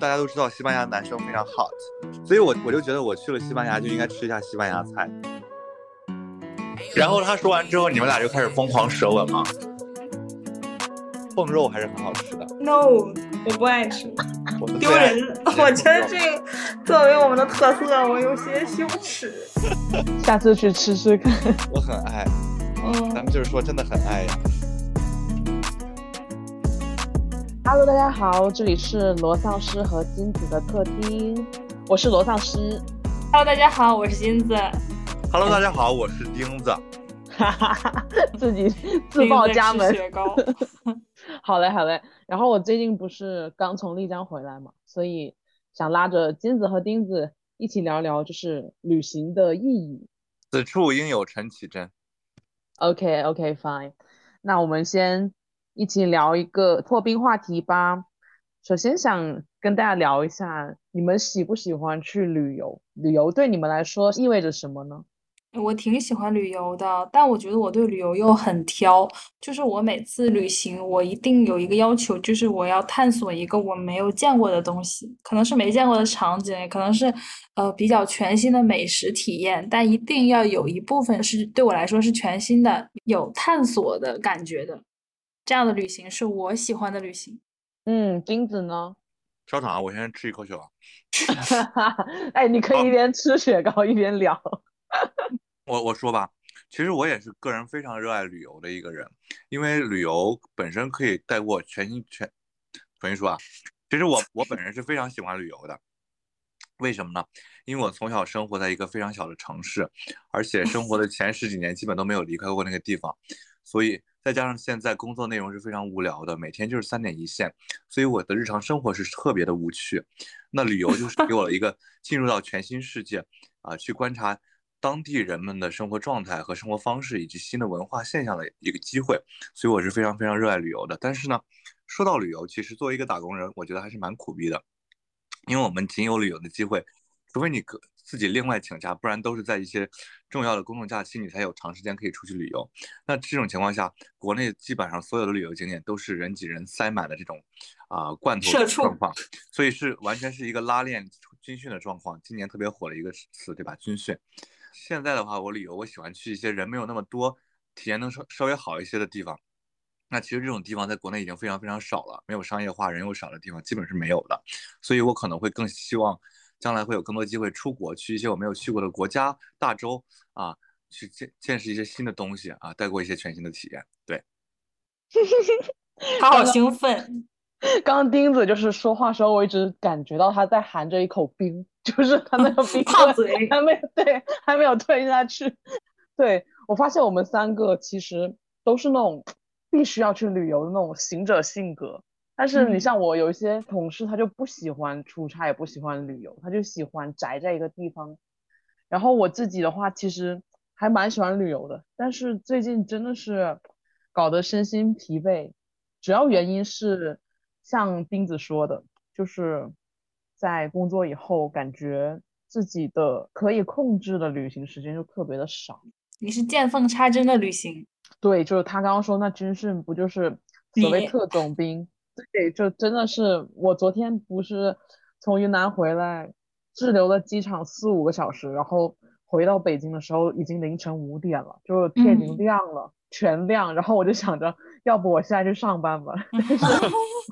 大家都知道西班牙男生非常 hot，所以我我就觉得我去了西班牙就应该吃一下西班牙菜。然后他说完之后，你们俩就开始疯狂舌吻吗？凤肉还是很好吃的。No，我不爱吃，丢人。我觉得这个作为我们的特色，我有些羞耻。下次去吃吃看。我很爱，嗯咱，们就是说真的很爱呀。Hello，大家好，这里是罗丧尸和金子的客厅，我是罗丧尸。Hello，大家好，我是金子。Hello，大家好，我是钉子。哈哈哈，自己自报家门。好嘞，好嘞。然后我最近不是刚从丽江回来嘛，所以想拉着金子和钉子一起聊聊，就是旅行的意义。此处应有陈绮贞。OK OK fine，那我们先一起聊一个破冰话题吧。首先想跟大家聊一下，你们喜不喜欢去旅游？旅游对你们来说意味着什么呢？我挺喜欢旅游的，但我觉得我对旅游又很挑。就是我每次旅行，我一定有一个要求，就是我要探索一个我没有见过的东西，可能是没见过的场景，也可能是呃比较全新的美食体验，但一定要有一部分是对我来说是全新的，有探索的感觉的。这样的旅行是我喜欢的旅行。嗯，金子呢？稍等啊，我先吃一口雪糕。哎，你可以一边吃雪糕一边聊。我我说吧，其实我也是个人非常热爱旅游的一个人，因为旅游本身可以带给我全新全。重新说啊，其实我我本人是非常喜欢旅游的，为什么呢？因为我从小生活在一个非常小的城市，而且生活的前十几年基本都没有离开过那个地方，所以再加上现在工作内容是非常无聊的，每天就是三点一线，所以我的日常生活是特别的无趣。那旅游就 是给我了一个进入到全新世界啊，去观察当地人们的生活状态和生活方式以及新的文化现象的一个机会，所以我是非常非常热爱旅游的。但是呢，说到旅游，其实作为一个打工人，我觉得还是蛮苦逼的，因为我们仅有旅游的机会，除非你个自己另外请假，不然都是在一些重要的公众假期，你才有长时间可以出去旅游。那这种情况下，国内基本上所有的旅游景点都是人挤人塞满的这种啊、罐头的状况，所以是完全是一个拉练军训的状况。今年特别火的一个词，对吧？军训。现在的话，我旅游我喜欢去一些人没有那么多，体验能稍稍微好一些的地方。那其实这种地方在国内已经非常非常少了，没有商业化、人又少的地方基本是没有的，所以我可能会更希望将来会有更多机会出国，去一些我没有去过的国家、大洲啊，去见见识一些新的东西啊，带过一些全新的体验。对，他好兴奋，刚刚钉子就是说话时候，我一直感觉到他在含着一口冰，就是他那个冰棍 烫嘴还没有对，还没有吞下去。对，我发现我们三个其实都是那种必须要去旅游的那种行者性格，但是你嗯像我有一些同事，他就不喜欢出差，也不喜欢旅游，他就喜欢宅在一个地方。然后我自己的话，其实还蛮喜欢旅游的，但是最近真的是搞得身心疲惫。主要原因是像钉子说的，就是在工作以后，感觉自己的可以控制的旅行时间就特别的少。你是见缝插针的旅行。对，就是他刚刚说那军训不就是所谓特种兵？对，就真的是我昨天不是从云南回来，滞留了机场四五个小时，然后回到北京的时候已经凌晨五点了，就是天已经嗯亮了，全亮。然后我就想着，要不我现在去上班吧？但是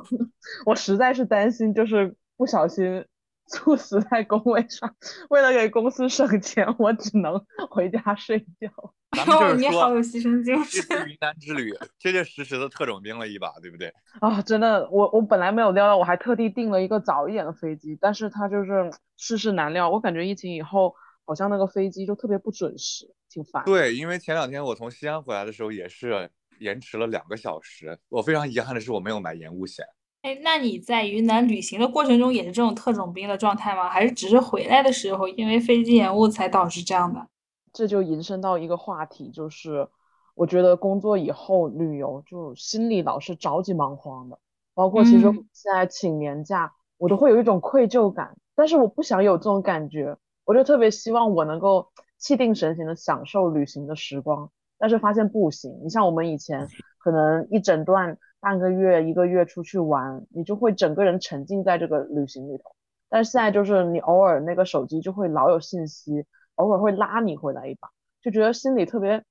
我实在是担心，就是不小心猝死在工位上，为了给公司省钱，我只能回家睡觉。咱们就是你好有，牺牲精这神。云南之旅结结实实的特种兵了一把，对不对？啊，真的，我我本来没有料到，我还特地订了一个早一点的飞机，但是它就是世事难料。我感觉疫情以后，好像那个飞机就特别不准时，挺烦。对，因为前两天我从西安回来的时候也是延迟了两个小时，我非常遗憾的是我没有买延误险。哎，那你在云南旅行的过程中也是这种特种兵的状态吗？还是只是回来的时候因为飞机延误才导致这样的？这就引申到一个话题，就是我觉得工作以后旅游就心里老是着急忙慌的，包括其实嗯现在请年假，我都会有一种愧疚感，但是我不想有这种感觉，我就特别希望我能够气定神闲的享受旅行的时光，但是发现不行。你像我们以前可能一整段半个月、一个月出去玩，你就会整个人沉浸在这个旅行里头。但是现在就是你偶尔那个手机就会老有信息，偶尔会拉你回来一把，就觉得心里特别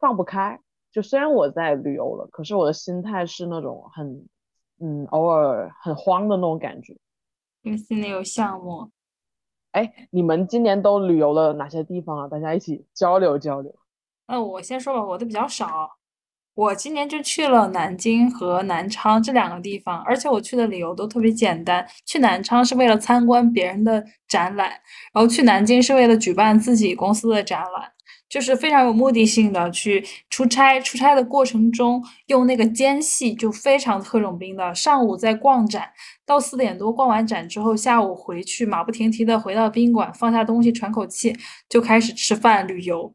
放不开。就虽然我在旅游了，可是我的心态是那种很，嗯，偶尔很慌的那种感觉。因为心里有项目。哎，你们今年都旅游了哪些地方啊？大家一起交流交流。那我先说吧，我的比较少。我今年就去了南京和南昌这两个地方，而且我去的理由都特别简单。去南昌是为了参观别人的展览，然后去南京是为了举办自己公司的展览，就是非常有目的性的去出差。出差的过程中用那个间隙就非常特种兵的，上午在逛展，到四点多逛完展之后，下午回去马不停蹄的回到宾馆，放下东西喘口气，就开始吃饭旅游。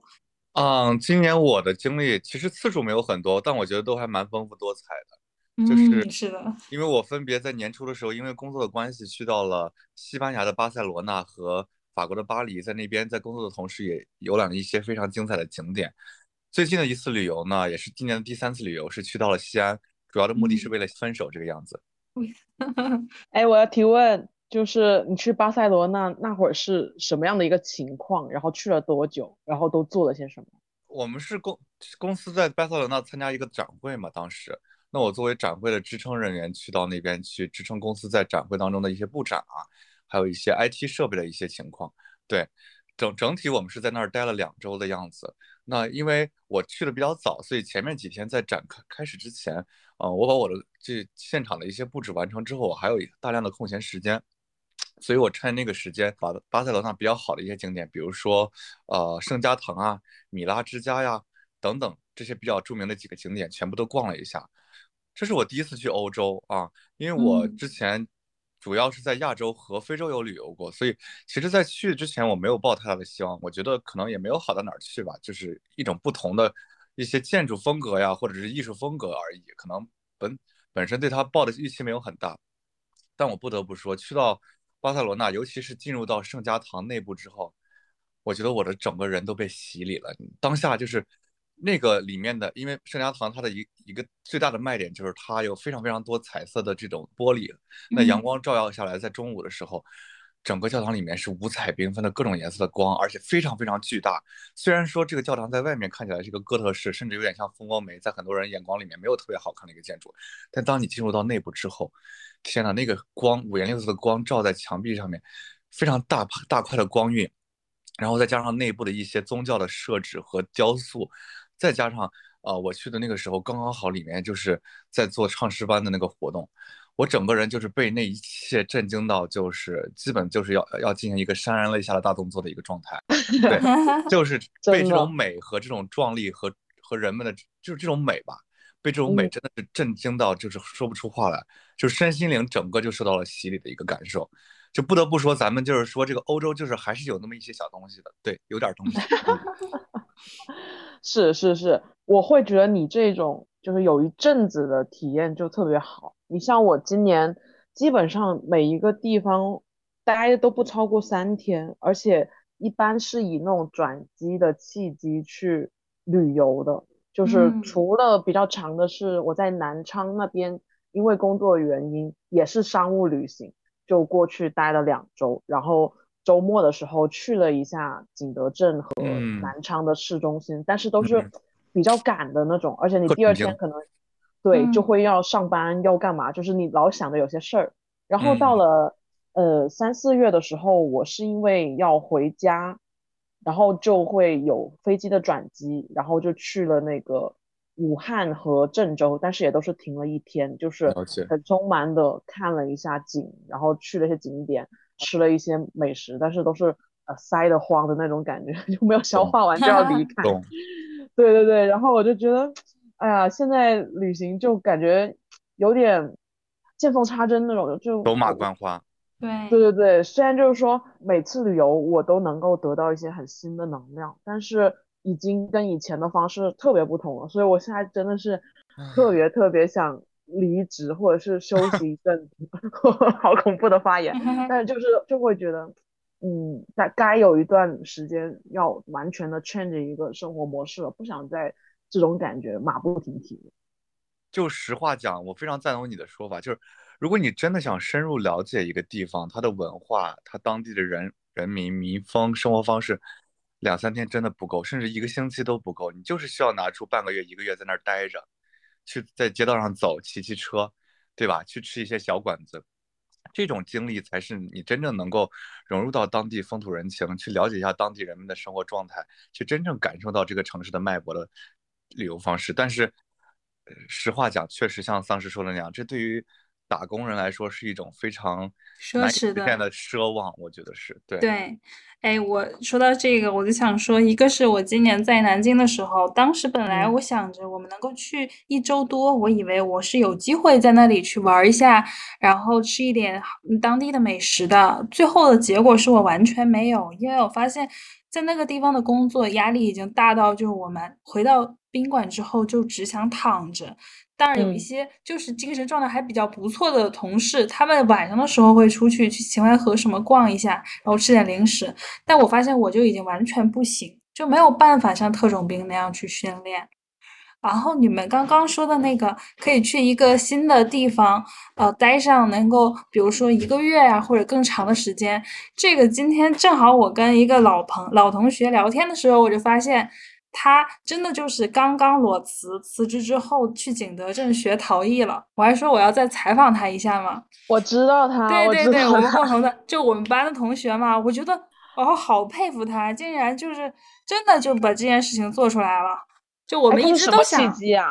嗯，今年我的经历其实次数没有很多，但我觉得都还蛮丰富多彩的。就是是的，因为我分别在年初的时候，因为工作的关系去到了西班牙的巴塞罗那和法国的巴黎，在那边在工作的同时也游览了一些非常精彩的景点。最近的一次旅游呢，也是今年的第三次旅游，是去到了西安，主要的目的是为了分手这个样子。哎，我要提问。就是你去巴塞罗那那会儿是什么样的一个情况？然后去了多久？然后都做了些什么？我们是公公司在巴塞罗那参加一个展会嘛，当时，那我作为展会的支撑人员去到那边去支撑公司在展会当中的一些布展啊，还有一些 IT 设备的一些情况。对，整整体我们是在那儿待了两周的样子。那因为我去的比较早，所以前面几天在展开开始之前，啊，我把我的这现场的一些布置完成之后，我还有大量的空闲时间。所以我趁那个时间，把巴塞罗那比较好的一些景点，比如说，呃，圣家堂啊、米拉之家呀等等这些比较著名的几个景点，全部都逛了一下。这是我第一次去欧洲啊，因为我之前主要是在亚洲和非洲有旅游过，所以其实，在去之前我没有抱太大的希望，我觉得可能也没有好到哪儿去吧，就是一种不同的一些建筑风格呀，或者是艺术风格而已，可能本本身对它抱的预期没有很大。但我不得不说，去到。巴塞罗那，尤其是进入到圣家堂内部之后，我觉得我的整个人都被洗礼了。当下就是那个里面的，因为圣家堂它的一一个最大的卖点就是它有非常非常多彩色的这种玻璃，那阳光照耀下来，在中午的时候，整个教堂里面是五彩缤纷的各种颜色的光，而且非常非常巨大。虽然说这个教堂在外面看起来是一个哥特式，甚至有点像蜂窝煤，在很多人眼光里面没有特别好看的一个建筑，但当你进入到内部之后，天呐，那个光五颜六色的光照在墙壁上面，非常大大块的光晕，然后再加上内部的一些宗教的设置和雕塑，再加上呃我去的那个时候刚刚好里面就是在做唱诗班的那个活动，我整个人就是被那一切震惊到，就是基本就是要要进行一个潸然泪下的大动作的一个状态，对，就是 被这种美和这种壮丽和和人们的就是这种美吧。被这种美真的是震惊到，就是说不出话来，就身心灵整个就受到了洗礼的一个感受，就不得不说，咱们就是说这个欧洲就是还是有那么一些小东西的，对，有点东西。是是是，我会觉得你这种就是有一阵子的体验就特别好。你像我今年基本上每一个地方待都不超过三天，而且一般是以那种转机的契机去旅游的。就是除了比较长的是我在南昌那边，因为工作原因也是商务旅行，就过去待了两周，然后周末的时候去了一下景德镇和南昌的市中心，但是都是比较赶的那种，而且你第二天可能对就会要上班要干嘛，就是你老想着有些事儿，然后到了呃三四月的时候，我是因为要回家。然后就会有飞机的转机，然后就去了那个武汉和郑州，但是也都是停了一天，就是很匆忙的看了一下景，然后去了一些景点，吃了一些美食，但是都是呃塞得慌的那种感觉，就没有消化完就要离开。对对对，然后我就觉得，哎呀，现在旅行就感觉有点见缝插针那种，就走马观花。对对对对，虽然就是说每次旅游我都能够得到一些很新的能量，但是已经跟以前的方式特别不同了，所以我现在真的是特别特别想离职或者是休息一阵子，好恐怖的发言，但是就是就会觉得，嗯，在该有一段时间要完全的 change 一个生活模式了，不想再这种感觉马不停蹄。就实话讲，我非常赞同你的说法，就是如果你真的想深入了解一个地方，它的文化、它当地的人人民民风、生活方式，两三天真的不够，甚至一个星期都不够。你就是需要拿出半个月、一个月在那儿待着，去在街道上走，骑骑车，对吧？去吃一些小馆子，这种经历才是你真正能够融入到当地风土人情，去了解一下当地人们的生活状态，去真正感受到这个城市的脉搏的旅游方式。但是。实话讲，确实像丧尸说的那样，这对于打工人来说是一种非常奢侈的的奢望，我觉得是对。对，哎，我说到这个，我就想说，一个是我今年在南京的时候，当时本来我想着我们能够去一周多，我以为我是有机会在那里去玩一下，然后吃一点当地的美食的。最后的结果是我完全没有，因为我发现。在那个地方的工作压力已经大到，就是我们回到宾馆之后就只想躺着。当然有一些就是精神状态还比较不错的同事，他们晚上的时候会出去去秦淮河什么逛一下，然后吃点零食。但我发现我就已经完全不行，就没有办法像特种兵那样去训练。然后你们刚刚说的那个，可以去一个新的地方，呃，待上能够，比如说一个月呀，或者更长的时间。这个今天正好我跟一个老朋老同学聊天的时候，我就发现他真的就是刚刚裸辞，辞职之后去景德镇学陶艺了。我还说我要再采访他一下嘛。我知道他，对对对，我们共同的，就我们班的同学嘛。我觉得我好佩服他，竟然就是真的就把这件事情做出来了。就我们一直都想，契机啊？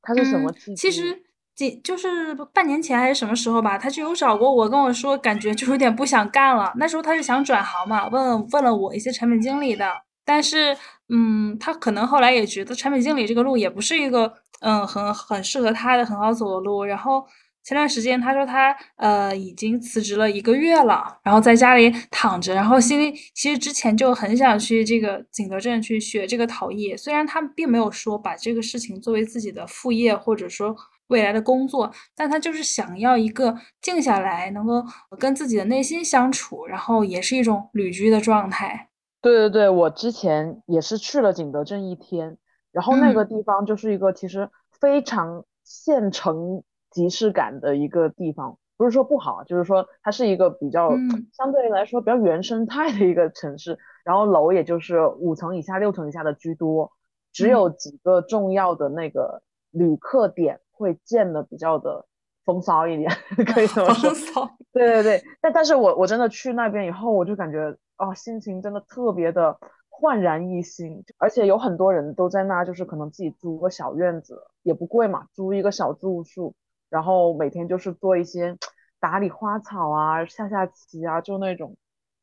他是什么契机？其实几就是半年前还是什么时候吧，他就有找过我，跟我说感觉就有点不想干了。那时候他是想转行嘛，问问了我一些产品经理的，但是嗯，他可能后来也觉得产品经理这个路也不是一个嗯很很适合他的很好走的路，然后。前段时间他说他呃已经辞职了一个月了，然后在家里躺着，然后心里其实之前就很想去这个景德镇去学这个陶艺，虽然他并没有说把这个事情作为自己的副业或者说未来的工作，但他就是想要一个静下来，能够跟自己的内心相处，然后也是一种旅居的状态。对对对，我之前也是去了景德镇一天，然后那个地方就是一个其实非常县城。即视感的一个地方，不是说不好，就是说它是一个比较相对来说比较原生态的一个城市，然后楼也就是五层以下、六层以下的居多，只有几个重要的那个旅客点会建的比较的风骚一点，可以这么说。对对对，但但是我我真的去那边以后，我就感觉哦，心情真的特别的焕然一新，而且有很多人都在那，就是可能自己租个小院子，也不贵嘛，租一个小住宿。然后每天就是做一些打理花草啊、下下棋啊，就那种，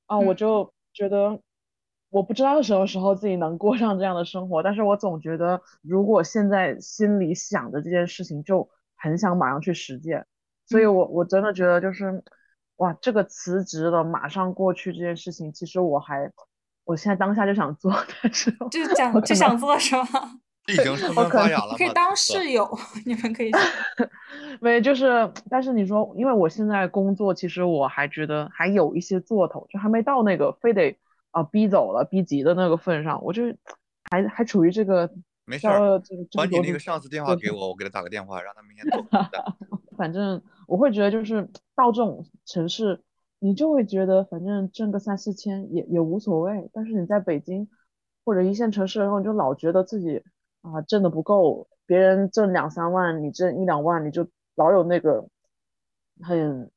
啊，我就觉得我不知道什么时候自己能过上这样的生活，但是我总觉得如果现在心里想的这件事情，就很想马上去实践，所以我我真的觉得就是，哇，这个辞职了马上过去这件事情，其实我还我现在当下就想做，但是就想就想做是吗？已经生根发芽了，可以当室友，你们可以。没，就是，但是你说，因为我现在工作，其实我还觉得还有一些做头，就还没到那个非得啊逼走了、逼急的那个份上，我就还还处于这个。没事，把你那个上司电话给我，我给他打个电话，让他明天 走。反正我会觉得，就是到这种城市，你就会觉得，反正挣个三四千也也无所谓。但是你在北京或者一线城市，然后你就老觉得自己。啊，挣的不够，别人挣两三万，你挣一两万，你就老有那个很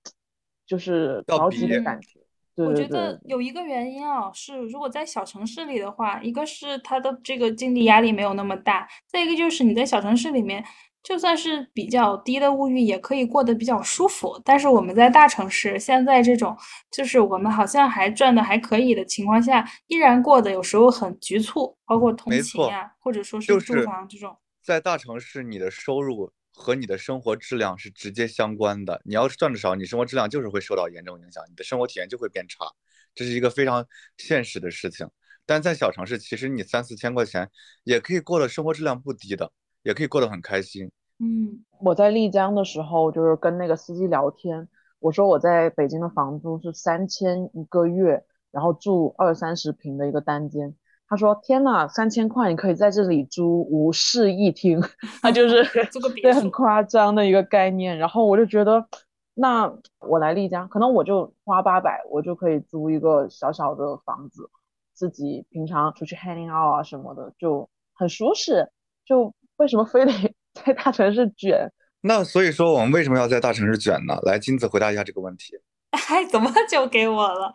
就是着急的感觉。我觉得有一个原因啊，是如果在小城市里的话，一个是他的这个经济压力没有那么大，再一个就是你在小城市里面。就算是比较低的物欲，也可以过得比较舒服。但是我们在大城市，现在这种就是我们好像还赚的还可以的情况下，依然过得有时候很局促，包括通勤呀，或者说是住房这种。在大城市，你的收入和你的生活质量是直接相关的。你要是赚的少，你生活质量就是会受到严重影响，你的生活体验就会变差，这是一个非常现实的事情。但在小城市，其实你三四千块钱也可以过得生活质量不低的。也可以过得很开心。嗯，我在丽江的时候，就是跟那个司机聊天，我说我在北京的房租是三千一个月，然后住二三十平的一个单间，他说：“天呐，三千块你可以在这里租无室一厅，他就是 对很夸张的一个概念。然后我就觉得，那我来丽江，可能我就花八百，我就可以租一个小小的房子，自己平常出去 hanging out 啊什么的，就很舒适。就为什么非得 在大城市卷？那所以说我们为什么要在大城市卷呢？来，金子回答一下这个问题。哎，怎么就给我了？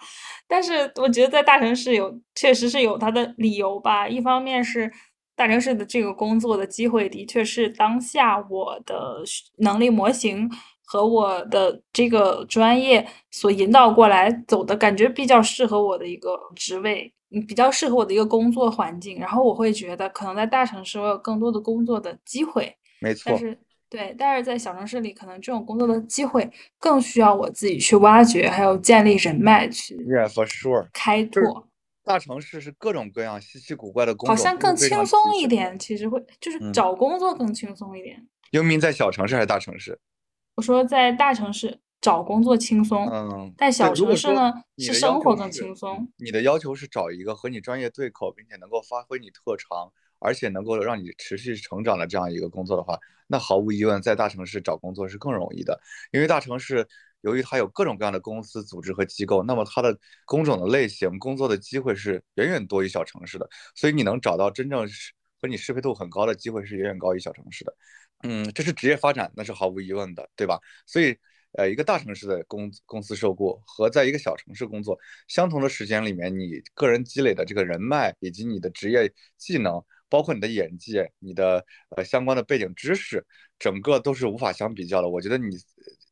但是我觉得在大城市有，确实是有它的理由吧。一方面是大城市的这个工作的机会，的确是当下我的需能力模型和我的这个专业所引导过来走的感觉比较适合我的一个职位，嗯，比较适合我的一个工作环境。然后我会觉得，可能在大城市我有更多的工作的机会。没错但，是对，但是在小城市里，可能这种工作的机会更需要我自己去挖掘，还有建立人脉去 Yeah, for sure。开拓，大城市是各种各样稀奇古怪的工作好，像更轻松一点。其实会就是嗯找工作更轻松一点。游民在小城市还是大城市？我说在大城市找工作轻松，嗯，但小城市呢是生活更轻松。你的要求是找一个和你专业对口，并且能够发挥你特长，而且能够让你持续成长的这样一个工作的话，那毫无疑问，在大城市找工作是更容易的。因为大城市由于它有各种各样的公司、组织和机构，那么它的工种的类型、工作的机会是远远多于小城市的，所以你能找到真正是和你适配度很高的机会是远远高于小城市的。嗯，这是职业发展，那是毫无疑问的，对吧？所以，呃，一个大城市的公公司受雇和在一个小城市工作，相同的时间里面，你个人积累的这个人脉以及你的职业技能，包括你的眼界、你的呃相关的背景知识，整个都是无法相比较的。我觉得你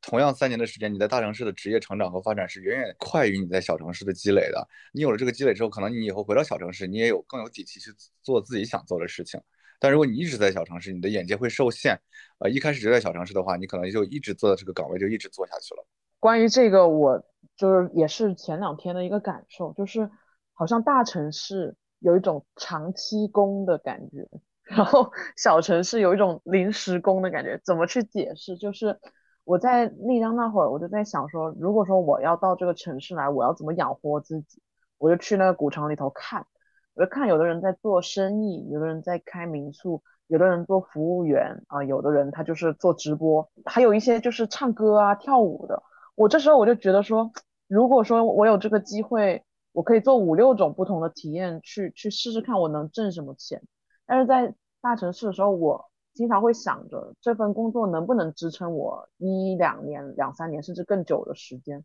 同样三年的时间，你在大城市的职业成长和发展是远远快于你在小城市的积累的。你有了这个积累之后，可能你以后回到小城市，你也有更有底气去做自己想做的事情。但如果你一直在小城市，你的眼界会受限。呃，一开始就在小城市的话，你可能就一直做的这个岗位就一直做下去了。关于这个，我就是也是前两天的一个感受，就是好像大城市有一种长期工的感觉，然后小城市有一种临时工的感觉。怎么去解释？就是我在丽江那会儿，我就在想说，如果说我要到这个城市来，我要怎么养活自己？我就去那个古城里头看，我就看有的人在做生意，有的人在开民宿，有的人做服务员啊、有的人他就是做直播，还有一些就是唱歌啊、跳舞的。我这时候我就觉得说，如果说我有这个机会，我可以做五六种不同的体验，去去试试看我能挣什么钱。但是在大城市的时候，我经常会想着这份工作能不能支撑我一两年、两三年甚至更久的时间。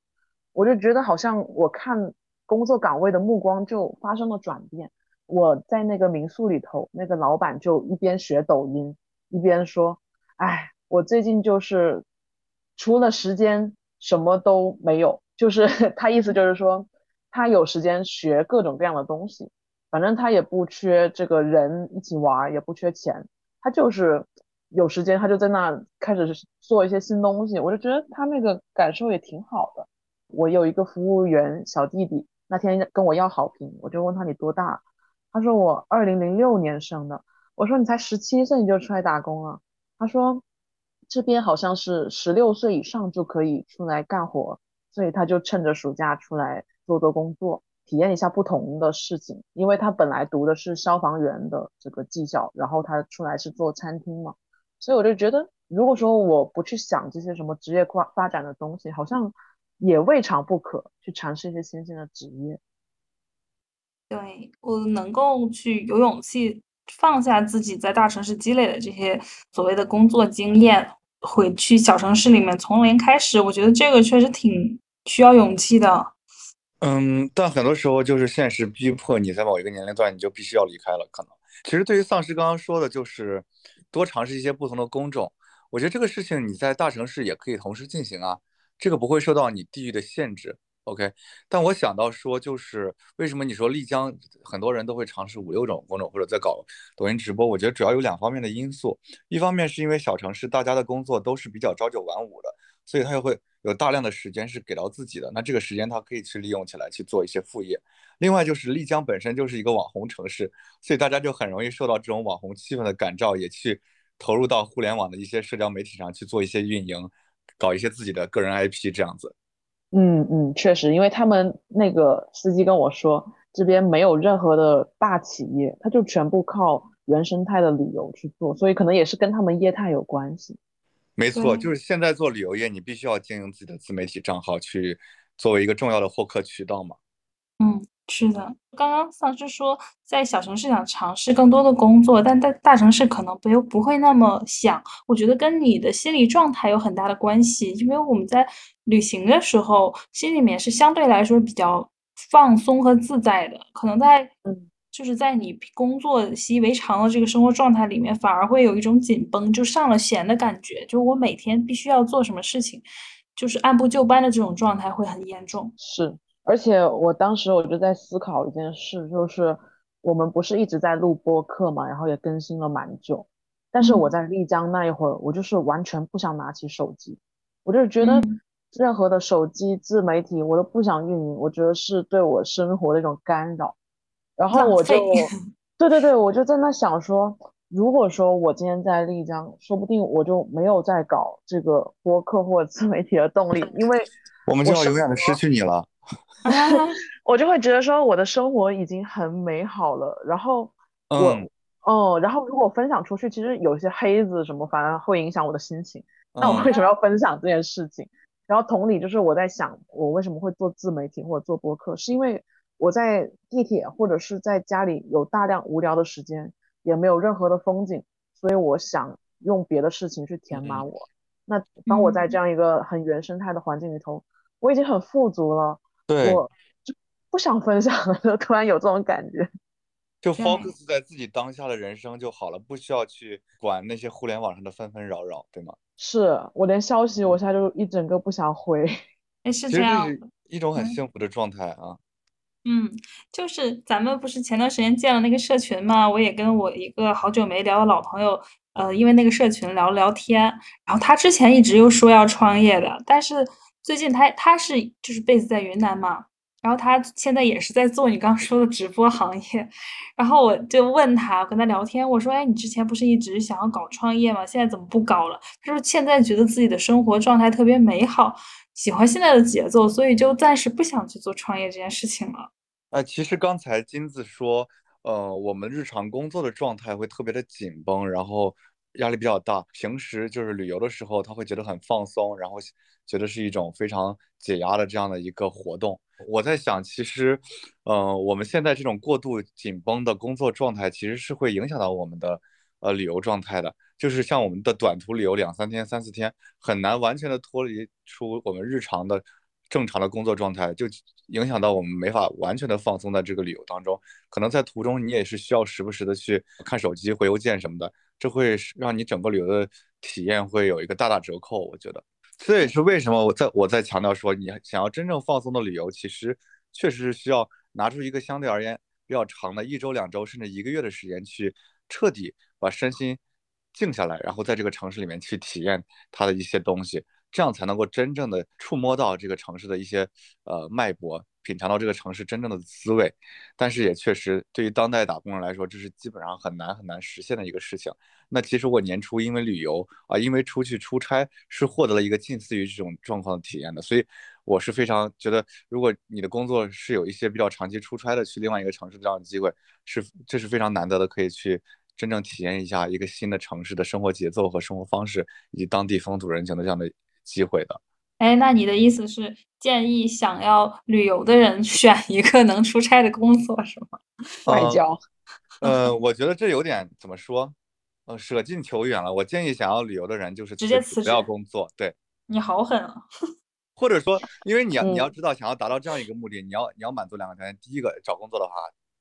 我就觉得好像我看工作岗位的目光就发生了转变。我在那个民宿里头，那个老板就一边学抖音，一边说：“哎，我最近就是除了时间什么都没有。”就是 他意思就是说，他有时间学各种各样的东西，反正他也不缺这个人一起玩，也不缺钱，他就是有时间他就在那开始做一些新东西。我就觉得他那个感受也挺好的。我有一个服务员小弟弟，那天跟我要好评，我就问他你多大？他说我二零零六年生的。我说你才十七岁你就出来打工了？他说这边好像是十六岁以上就可以出来干活，所以他就趁着暑假出来做做工作，体验一下不同的事情。因为他本来读的是消防员的这个技校，然后他出来是做餐厅嘛，所以我就觉得，如果说我不去想这些什么职业发发展的东西，好像也未尝不可去尝试一些新鲜的职业。对，我能够去有勇气放下自己在大城市积累的这些所谓的工作经验，回去小城市里面从零开始，我觉得这个确实挺需要勇气的。嗯，但很多时候就是现实逼迫你在某一个年龄段你就必须要离开了。可能其实对于丧尸刚刚说的，就是多尝试一些不同的工种。我觉得这个事情你在大城市也可以同时进行啊，这个不会受到你地域的限制。OK，但我想到说，就是为什么你说丽江很多人都会尝试五六种工种，或者在搞抖音直播？我觉得主要有两方面的因素，一方面是因为小城市大家的工作都是比较朝九晚五的，所以他又会有大量的时间是给到自己的，那这个时间他可以去利用起来去做一些副业。另外就是丽江本身就是一个网红城市，所以大家就很容易受到这种网红气氛的感召，也去投入到互联网的一些社交媒体上去做一些运营，搞一些自己的个人 IP 这样子。嗯嗯，确实，因为他们那个司机跟我说，这边没有任何的大企业，他就全部靠原生态的旅游去做，所以可能也是跟他们业态有关系。没错，就是现在做旅游业，你必须要经营自己的自媒体账号，去作为一个重要的获客渠道嘛。嗯，是的。刚刚丧尸说在小城市想尝试更多的工作，但在大城市可能不不会那么想。我觉得跟你的心理状态有很大的关系，因为我们在旅行的时候，心里面是相对来说比较放松和自在的，可能在嗯。就是在你工作习以为常的这个生活状态里面，反而会有一种紧绷，就上了弦的感觉，就我每天必须要做什么事情，就是按部就班的这种状态会很严重。是，而且我当时我就在思考一件事，就是我们不是一直在录播客嘛，然后也更新了蛮久，但是我嗯。在丽江那一会儿，我就是完全不想拿起手机，我就是觉得嗯任何的手机自媒体我都不想运营，我觉得是对我生活的一种干扰。然后我就，对对对，我就在那想说，如果说我今天在丽江，说不定我就没有在搞这个播客或自媒体的动力，因为 我们就要永远的失去你了。啊，我就会觉得说我的生活已经很美好了，然后 我，嗯哦，然后如果分享出去，其实有些黑子什么，反而会影响我的心情。那我嗯为什么要分享这件事情？然后同理，就是我在想，我为什么会做自媒体或者做播客，是因为我在地铁或者是在家里有大量无聊的时间，也没有任何的风景，所以我想用别的事情去填满嗯我。那当我在嗯这样一个很原生态的环境里头，我已经很富足了。我就不想分享了，就 突然有这种感觉。就对 focus 在自己当下的人生就好了，不需要去管那些互联网上的纷纷扰扰，对吗？是我连消息我现在就一整个不想回。哎，是这样。一种很嗯幸福的状态啊。嗯，就是咱们不是前段时间建了那个社群嘛，我也跟我一个好久没聊的老朋友，呃，因为那个社群聊了聊天，然后他之前一直又说要创业的，但是最近他他是就是 base 在云南嘛，然后他现在也是在做你刚刚说的直播行业，然后我就问他，我跟他聊天，我说，哎，你之前不是一直想要搞创业吗？现在怎么不搞了？他说现在觉得自己的生活状态特别美好，喜欢现在的节奏，所以就暂时不想去做创业这件事情了。呃，其实刚才金子说，呃，我们日常工作的状态会特别的紧绷，然后压力比较大。平时就是旅游的时候，他会觉得很放松，然后觉得是一种非常解压的这样的一个活动。我在想，其实，呃，我们现在这种过度紧绷的工作状态，其实是会影响到我们的呃旅游状态的。就是像我们的短途旅游两三天、三四天，很难完全的脱离出我们日常的正常的工作状态，就影响到我们没法完全的放松在这个旅游当中。可能在途中你也是需要时不时的去看手机、回邮件什么的，这会让你整个旅游的体验会有一个大打折扣。我觉得，这也是为什么我在我在强调说，你想要真正放松的旅游，其实确实是需要拿出一个相对而言比较长的一周、两周甚至一个月的时间，去彻底把身心静下来，然后在这个城市里面去体验它的一些东西，这样才能够真正的触摸到这个城市的一些呃脉搏，品尝到这个城市真正的滋味。但是也确实，对于当代打工人来说，这是基本上很难很难实现的一个事情。那其实我年初因为旅游啊，因为出去出差，是获得了一个近似于这种状况的体验的，所以我是非常觉得，如果你的工作是有一些比较长期出差的，去另外一个城市这样的机会，是这是非常难得的，可以去真正体验一下一个新的城市的生活节奏和生活方式，以及当地风土人情的这样的机会的。哎，那你的意思是建议想要旅游的人 选一个能出差的工作是吗？呃外交，呃，我觉得这有点怎么说？呃，舍近求远了。我建议想要旅游的人就是直接辞职不要工作，对，你好狠啊！或者说，因为你要你要嗯知道，想要达到这样一个目的，你要你要满足两个条件。第一个，找工作的话，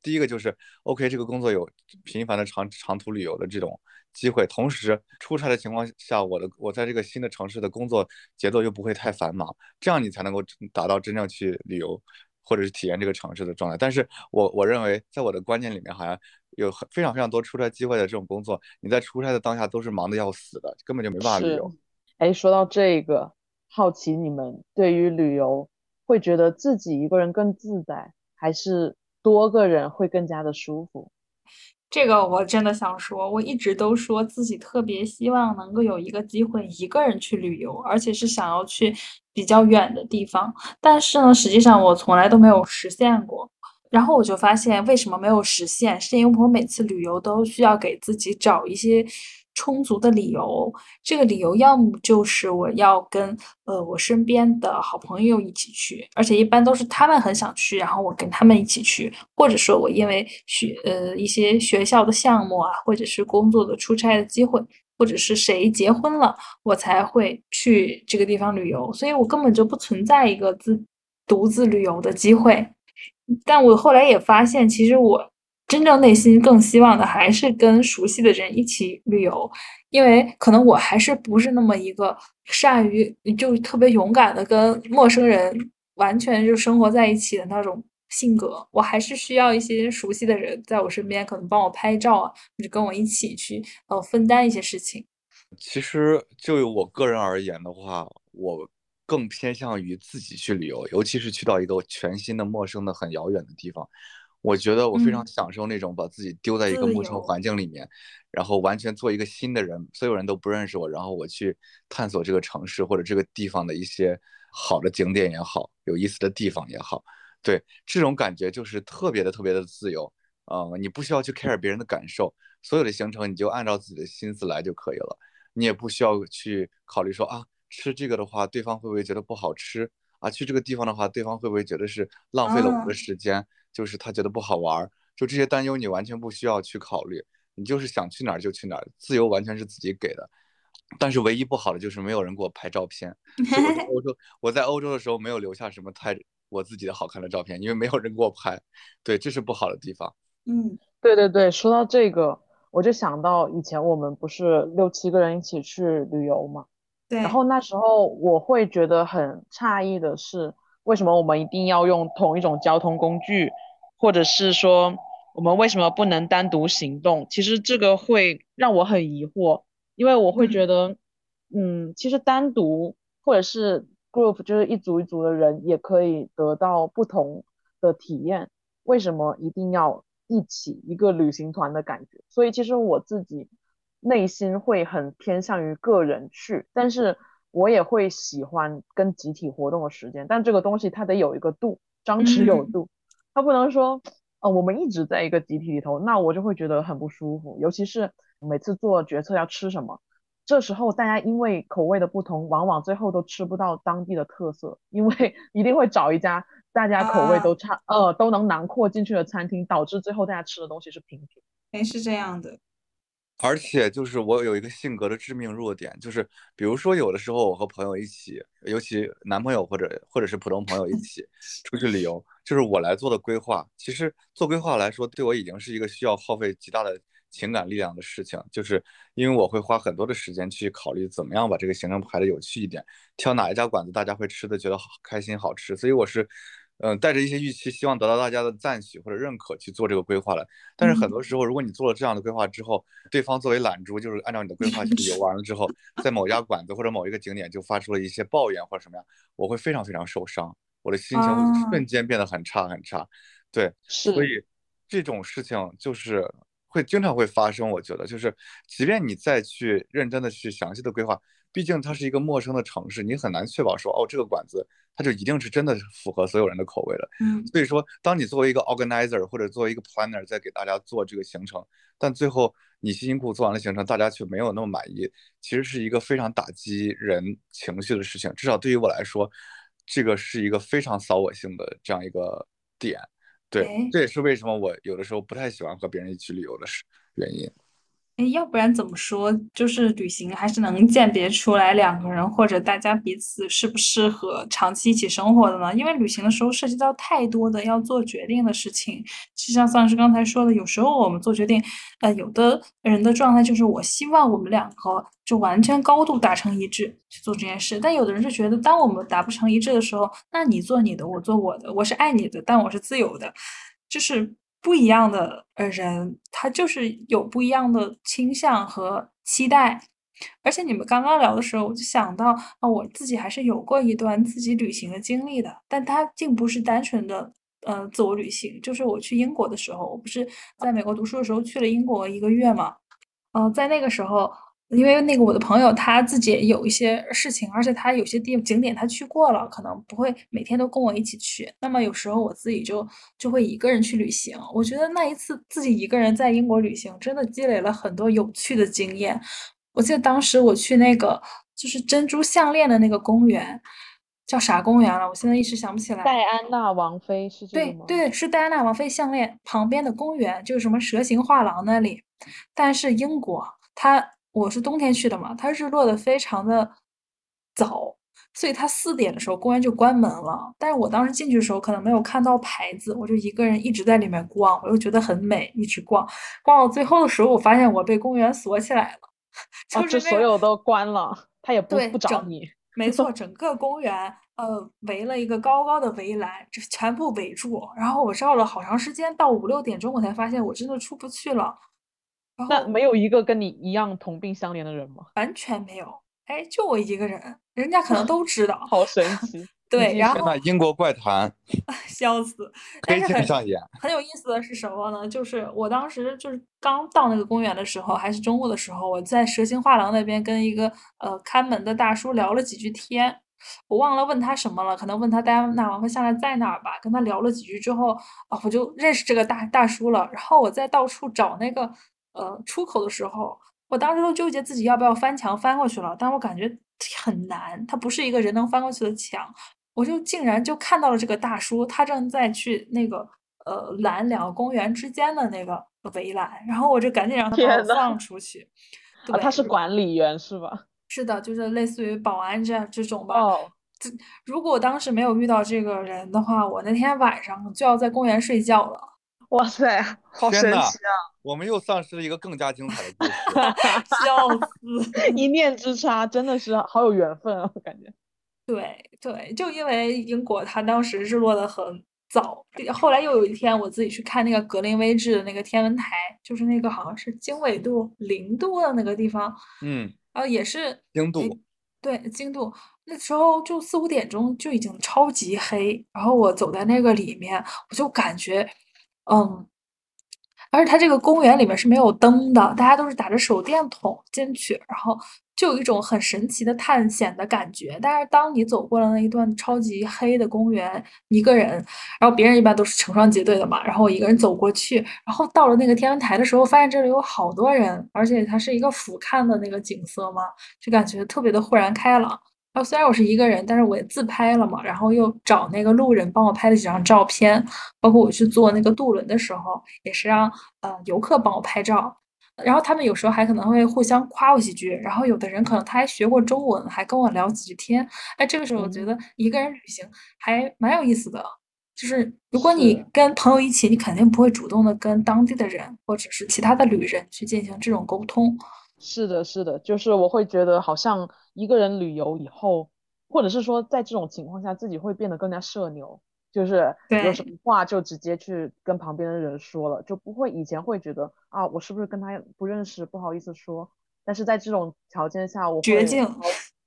第一个就是 OK，这个工作有频繁的长长途旅游的这种机会，同时出差的情况下，我的我在这个新的城市的工作节奏又不会太繁忙，这样你才能够达到真正去旅游或者是体验这个城市的状态。但是我我认为，在我的观念里面，好像有很非常非常多出差机会的这种工作，你在出差的当下都是忙得要死的，根本就没办法旅游。。哎，说到这个，好奇你们对于旅游会觉得自己一个人更自在，还是多个人会更加的舒服？这个我真的想说，我一直都说自己特别希望能够有一个机会一个人去旅游，而且是想要去比较远的地方。但是呢，实际上我从来都没有实现过。然后我就发现为什么没有实现，是因为我每次旅游都需要给自己找一些充足的理由。这个理由要么就是我要跟呃我身边的好朋友一起去，而且一般都是他们很想去，然后我跟他们一起去，或者说我因为学呃一些学校的项目啊，或者是工作的出差的机会，或者是谁结婚了，我才会去这个地方旅游。所以我根本就不存在一个自独自旅游的机会。但我后来也发现，其实我真正内心更希望的还是跟熟悉的人一起旅游，因为可能我还是不是那么一个善于就特别勇敢的跟陌生人完全就生活在一起的那种性格，我还是需要一些熟悉的人在我身边，可能帮我拍照啊，或者跟我一起去呃分担一些事情。其实就我个人而言的话，我。更偏向于自己去旅游，尤其是去到一个全新的、陌生的、很遥远的地方。我觉得我非常享受那种把自己丢在一个陌生环境里面，然后完全做一个新的人，所有人都不认识我，然后我去探索这个城市或者这个地方的一些好的景点也好，有意思的地方也好。对，这种感觉就是特别的、特别的自由。嗯，你不需要去 care 别人的感受，所有的行程你就按照自己的心思来就可以了。你也不需要去考虑说啊。吃这个的话，对方会不会觉得不好吃啊？去这个地方的话，对方会不会觉得是浪费了我们的时间？就是他觉得不好玩，就这些担忧你完全不需要去考虑，你就是想去哪儿就去哪儿，自由完全是自己给的。但是唯一不好的就是没有人给我拍照片。我在欧洲，我在欧洲的时候没有留下什么太我自己的好看的照片，因为没有人给我拍。对，这是不好的地方。嗯，对对对，说到这个，我就想到以前我们不是六七个人一起去旅游嘛。然后那时候我会觉得很诧异的是，为什么我们一定要用同一种交通工具，或者是说我们为什么不能单独行动？其实这个会让我很疑惑，因为我会觉得，嗯，其实单独或者是 group 就是一组一组的人也可以得到不同的体验，为什么一定要一起一个旅行团的感觉？所以其实我自己。内心会很偏向于个人去，但是我也会喜欢跟集体活动的时间，但这个东西它得有一个度，张弛有度，它不能说，呃，我们一直在一个集体里头，那我就会觉得很不舒服，尤其是每次做决策要吃什么，这时候大家因为口味的不同，往往最后都吃不到当地的特色，因为 一定会找一家大家口味都差，呃，都能囊括进去的餐厅，导致最后大家吃的东西是平平。哎，是这样的。而且就是我有一个性格的致命弱点，就是比如说有的时候我和朋友一起，尤其男朋友或者或者是普通朋友一起 出去旅游，就是我来做的规划。其实做规划来说，对我已经是一个需要耗费极大的情感力量的事情，就是因为我会花很多的时间去考虑怎么样把这个行程排的有趣一点，挑哪一家馆子大家会吃的觉得好开心好吃，所以我是。嗯，带着一些预期，希望得到大家的赞许或者认可去做这个规划的。但是很多时候，如果你做了这样的规划之后，对方作为懒猪，就是按照你的规划去游 玩了之后，在某家馆子或者某一个景点就发出了一些抱怨或者什么样，我会非常非常受伤，我的心情瞬间变得很差很差。对，所以这种事情就是会经常会发生。我觉得就是，即便你再去认真的去详细的规划。毕竟它是一个陌生的城市，你很难确保说哦，这个馆子它就一定是真的符合所有人的口味的。嗯，所以说，当你作为一个 organizer 或者作为一个 planner 在给大家做这个行程，但最后你辛辛苦苦做完了行程，大家却没有那么满意，其实是一个非常打击人情绪的事情。至少对于我来说，这个是一个非常扫我兴的这样一个点。对，这也是为什么我有的时候不太喜欢和别人一起旅游的是原因。哎，要不然怎么说？就是旅行还是能鉴别出来两个人或者大家彼此适不适合长期一起生活的呢？因为旅行的时候涉及到太多的要做决定的事情。就像丧尸刚才说的，有时候我们做决定，呃，有的人的状态就是我希望我们两个就完全高度达成一致去做这件事，但有的人就觉得，当我们达不成一致的时候，那你做你的，我做我的，我是爱你的，但我是自由的，就是。不一样的人，他就是有不一样的倾向和期待。而且你们刚刚聊的时候，我就想到啊，我自己还是有过一段自己旅行的经历的，但它并不是单纯的呃自我旅行。就是我去英国的时候，我不是在美国读书的时候去了英国一个月嘛，呃，在那个时候，因为那个我的朋友他自己也有一些事情，而且他有些地景点他去过了，可能不会每天都跟我一起去。那么有时候我自己就就会一个人去旅行。我觉得那一次自己一个人在英国旅行，真的积累了很多有趣的经验。我记得当时我去那个就是珍珠项链的那个公园，叫啥公园了？我现在一时想不起来。戴安娜王妃是这个吗？对对，是戴安娜王妃项链旁边的公园，就是什么蛇形画廊那里。但是英国它。我是冬天去的嘛，它日落的非常的早，所以它四点的时候公园就关门了。但是我当时进去的时候可能没有看到牌子，我就一个人一直在里面逛，我又觉得很美，一直逛。逛到最后的时候，我发现我被公园锁起来了，就是所有都关了，他也不不找你。没错，整个公园呃围了一个高高的围栏，这全部围住。然后我绕了好长时间，到五六点钟我才发现我真的出不去了。那没有一个跟你一样同病相怜的人吗？完全没有，哎，就我一个人，人家可能都知道，好神奇。对，然后英国怪谈，笑死。可以上演。很有意思的是什么呢？就是我当时就是刚到那个公园的时候，还是中午的时候，我在蛇形画廊那边跟一个呃看门的大叔聊了几句天，我忘了问他什么了，可能问他戴安娜王妃现在在哪儿吧。跟他聊了几句之后，啊，我就认识这个大大叔了。然后我再到处找那个。呃，出口的时候，我当时都纠结自己要不要翻墙翻过去了，但我感觉很难，它不是一个人能翻过去的墙，我就竟然就看到了这个大叔，他正在去那个呃拦两个公园之间的那个围栏，然后我就赶紧让他把我放出去。啊，他是管理员是吧？是的，就是类似于保安这样这种吧。哦。这如果我当时没有遇到这个人的话，我那天晚上就要在公园睡觉了。哇塞，好神奇啊！我们又丧失了一个更加精彩的故事 笑死！一念之差，真的是好有缘分啊，我感觉。对对，就因为英国它当时日落的很早，后来又有一天我自己去看那个格林威治的那个天文台，就是那个好像是经纬度零度的那个地方，嗯，然后也是经度，对经度，那时候就四五点钟就已经超级黑，然后我走在那个里面，我就感觉。嗯，而且它这个公园里面是没有灯的，大家都是打着手电筒进去，然后就有一种很神奇的探险的感觉。但是当你走过了那一段超级黑的公园，一个人，然后别人一般都是成双结对的嘛，然后我一个人走过去，然后到了那个天文台的时候，发现这里有好多人，而且它是一个俯瞰的那个景色嘛，就感觉特别的豁然开朗。虽然我是一个人，但是我也自拍了嘛，然后又找那个路人帮我拍了几张照片，包括我去坐那个渡轮的时候，也是让呃游客帮我拍照，然后他们有时候还可能会互相夸我几句，然后有的人可能他还学过中文，还跟我聊几句天，哎，这个时候我觉得一个人旅行还蛮有意思的，就是如果你跟朋友一起，你肯定不会主动的跟当地的人或者是其他的旅人去进行这种沟通。是的，是的，就是我会觉得好像一个人旅游以后，或者是说在这种情况下，自己会变得更加社牛，就是有什么话就直接去跟旁边的人说了，就不会以前会觉得啊，我是不是跟他不认识，不好意思说。但是在这种条件下，我绝境，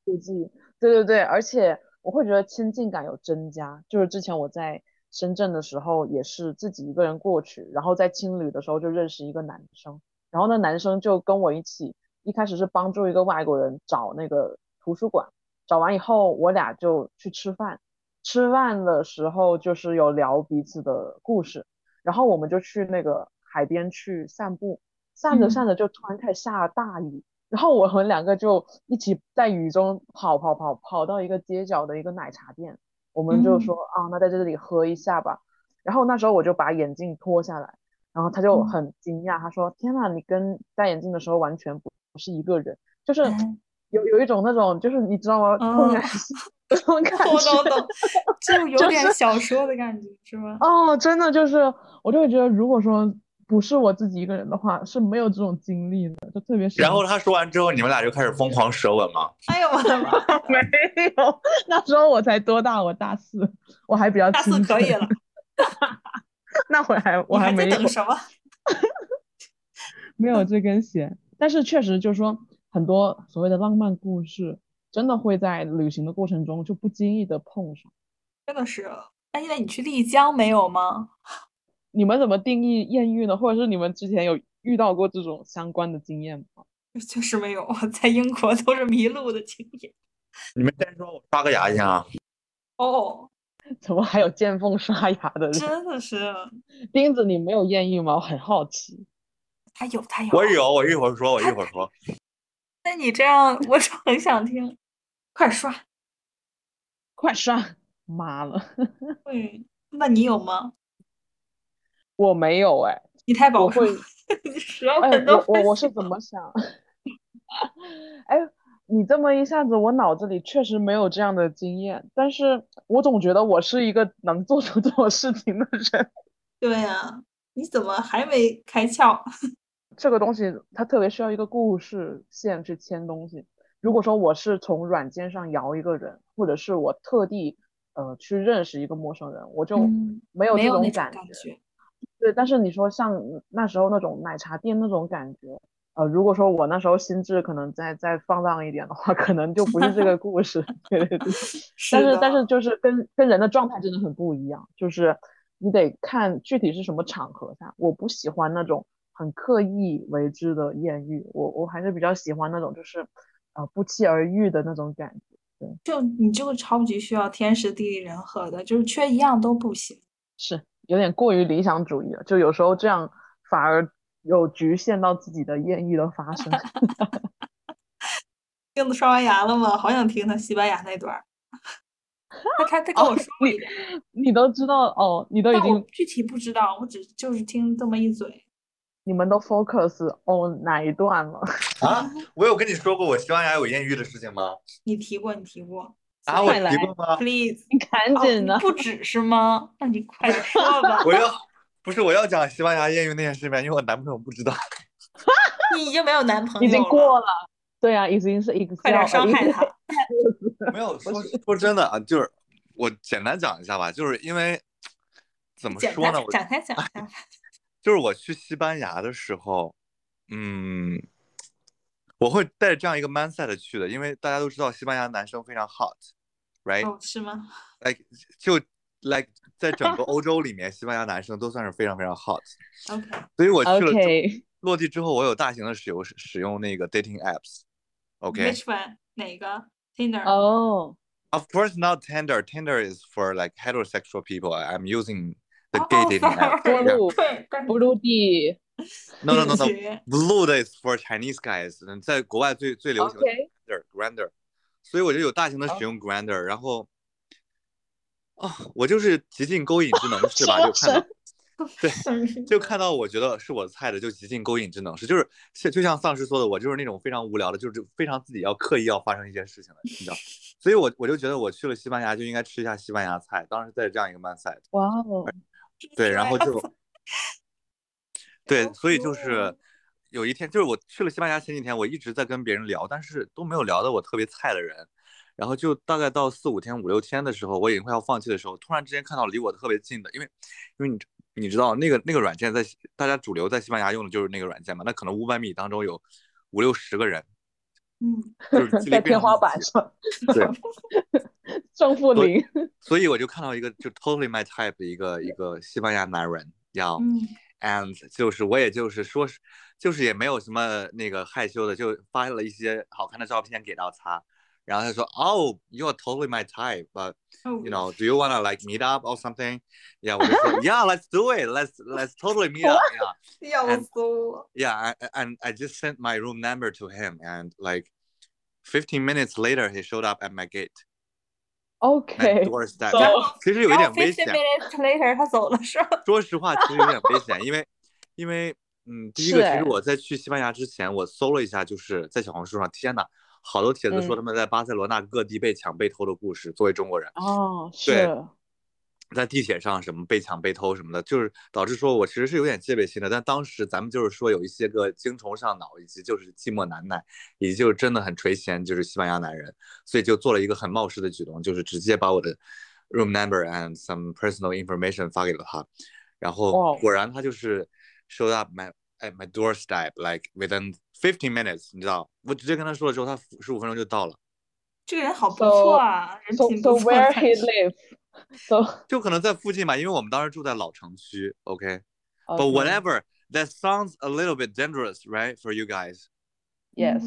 估计，对对对，而且我会觉得亲近感有增加。就是之前我在深圳的时候，也是自己一个人过去，然后在青旅的时候就认识一个男生，然后那男生就跟我一起。一开始是帮助一个外国人找那个图书馆，找完以后我俩就去吃饭，吃饭的时候就是有聊彼此的故事，然后我们就去那个海边去散步，散着散着就突然开始下大雨，然后我们两个就一起在雨中跑跑跑跑到一个街角的一个奶茶店，我们就说啊那在这里喝一下吧，然后那时候我就把眼镜脱下来，然后他就很惊讶，他说天呐，你跟戴眼镜的时候完全不。不是一个人，就是有有一种那种，就是你知道吗？怦然心那种感觉，懂懂懂，就有点小说的感觉，是吗？哦，真的就是，我就会觉得，如果说不是我自己一个人的话，是没有这种经历的，就特别是。然后他说完之后，你们俩就开始疯狂舌吻吗？哎呦我的妈！没有，那时候我才多大？我大四，我还比较大四可以了。那会还我还没等什么？没有这根弦。但是确实就是说，很多所谓的浪漫故事，真的会在旅行的过程中就不经意的碰上。真的是，那现在你去丽江没有吗？你们怎么定义艳遇呢？或者是你们之前有遇到过这种相关的经验吗？确实没有，在英国都是迷路的经验。你们先说，我刷个牙去啊。哦，怎么还有见缝刷牙的人？真的是，钉子，你没有艳遇吗？我很好奇。他有，他有。我有，我一会儿说，我一会儿说。那你这样，我就很想听。快刷，快刷！妈了。对，那你有吗？我没有哎。你太宝贵。你哎，我我我是怎么想？哎。你这么一下子，我脑子里确实没有这样的经验，但是我总觉得我是一个能做出这种事情的人。对呀，你怎么还没开窍？这个东西它特别需要一个故事线去牵东西。如果说我是从软件上摇一个人，或者是我特地呃去认识一个陌生人，我就没有这种感觉。对，但是你说像那时候那种奶茶店那种感觉。呃，如果说我那时候心智可能再再放荡一点的话，可能就不是这个故事。对对对，但是但是就是跟跟人的状态真的很不一样，就是你得看具体是什么场合下。我不喜欢那种很刻意为之的艳遇，我我还是比较喜欢那种就是呃不期而遇的那种感觉。对，就你这个超级需要天时地利人和的，就是缺一样都不行。是有点过于理想主义了，就有时候这样反而。有局限到自己的艳遇的发生。镜子刷完牙了吗？好想听他西班牙那段。他他他跟我说一点，你都知道哦，你都已经具体不知道，我只就是听这么一嘴。你们都 focus on 哪一段了？啊，我有跟你说过我西班牙有艳遇的事情吗？你提过，你提过。啊，我提过吗？Please，你赶紧的。不只是吗？那你快说吧。我要。不是我要讲西班牙艳遇那件事吗？因为我男朋友不知道。你已经没有男朋友，已经过了。对啊，已经是一个快点伤害他。没有说说真的啊，就是我简单讲一下吧，就是因为怎么说呢？展开讲一下。就是我去西班牙的时候，嗯，我会带着这样一个 mindset 去的，因为大家都知道西班牙男生非常 hot，right？哦，是吗？Like 就。like 在整个欧洲里面，西班牙男生都算是非常非常 hot。OK，所以我去了落地之后，我有大型的使用使用那个 dating apps。OK，Which one？哪个？Tinder。哦。Of course not Tinder. Tinder is for like heterosexual people. I'm using the gay dating app. Blue D. No no no no. Blue is for Chinese guys. 在国外最最流行的 Grander Grander。所以我就有大型的使用 Grander，然后。 哦，我就是极尽勾引之能 事吧，就看到，对，就看到我觉得是我菜的，就极尽勾引之能事，就是像就像丧尸说的，我就是那种非常无聊的，就是非常自己要刻意要发生一些事情的，你知道，所以我我就觉得我去了西班牙就应该吃一下西班牙菜，当时在这样一个曼赛，哇哦，对，然后就，对，所以就是有一天，就是我去了西班牙前几天，我一直在跟别人聊，但是都没有聊到我特别菜的人。然后就大概到四五天、五六天的时候，我已经快要放弃的时候，突然之间看到离我特别近的，因为，因为你你知道那个那个软件在大家主流在西班牙用的就是那个软件嘛，那可能五百米当中有五六十个人，嗯，就是在天花板上，对，正负零，所以我就看到一个就 totally my type 的一个一个西班牙男人，要，and 就是我也就是说是就是也没有什么那个害羞的，就发了一些好看的照片给到他。然后他说，Oh, you are totally my type, but you know, do you wanna like meet up or something? Yeah, 我就说，Yeah, let's do it. Let's let's totally meet up. Yeah. 要死 Yeah, and I just sent my room number to him, and like 15 minutes later, he showed up at my gate. Okay. Doorstep. 其实有一点危险。15 minutes later，他走了是吧？说实话，其实有点危险，因为因为嗯，第一个，其实我在去西班牙之前，我搜了一下，就是在小红书上，天呐！ 好多帖子说他们在巴塞罗那各地被抢被偷的故事。作为中国人，哦，对，在地铁上什么被抢被偷什么的，就是导致说我其实是有点戒备心的。但当时咱们就是说有一些个精虫上脑，以及就是寂寞难耐，以及就是真的很垂涎就是西班牙男人，所以就做了一个很冒失的举动，就是直接把我的 room number and some personal information 发给了他。然后果然他就是 showed up my at my doorstep，like within fifteen minutes，你知道，我直接跟他说了之后，他十五分钟就到了。这个人好不错啊，人品不错。So where he live? So 就可能在附近吧，因为我们当时住在老城区。OK，but whatever. That sounds a little bit dangerous, right, for you guys? Yes，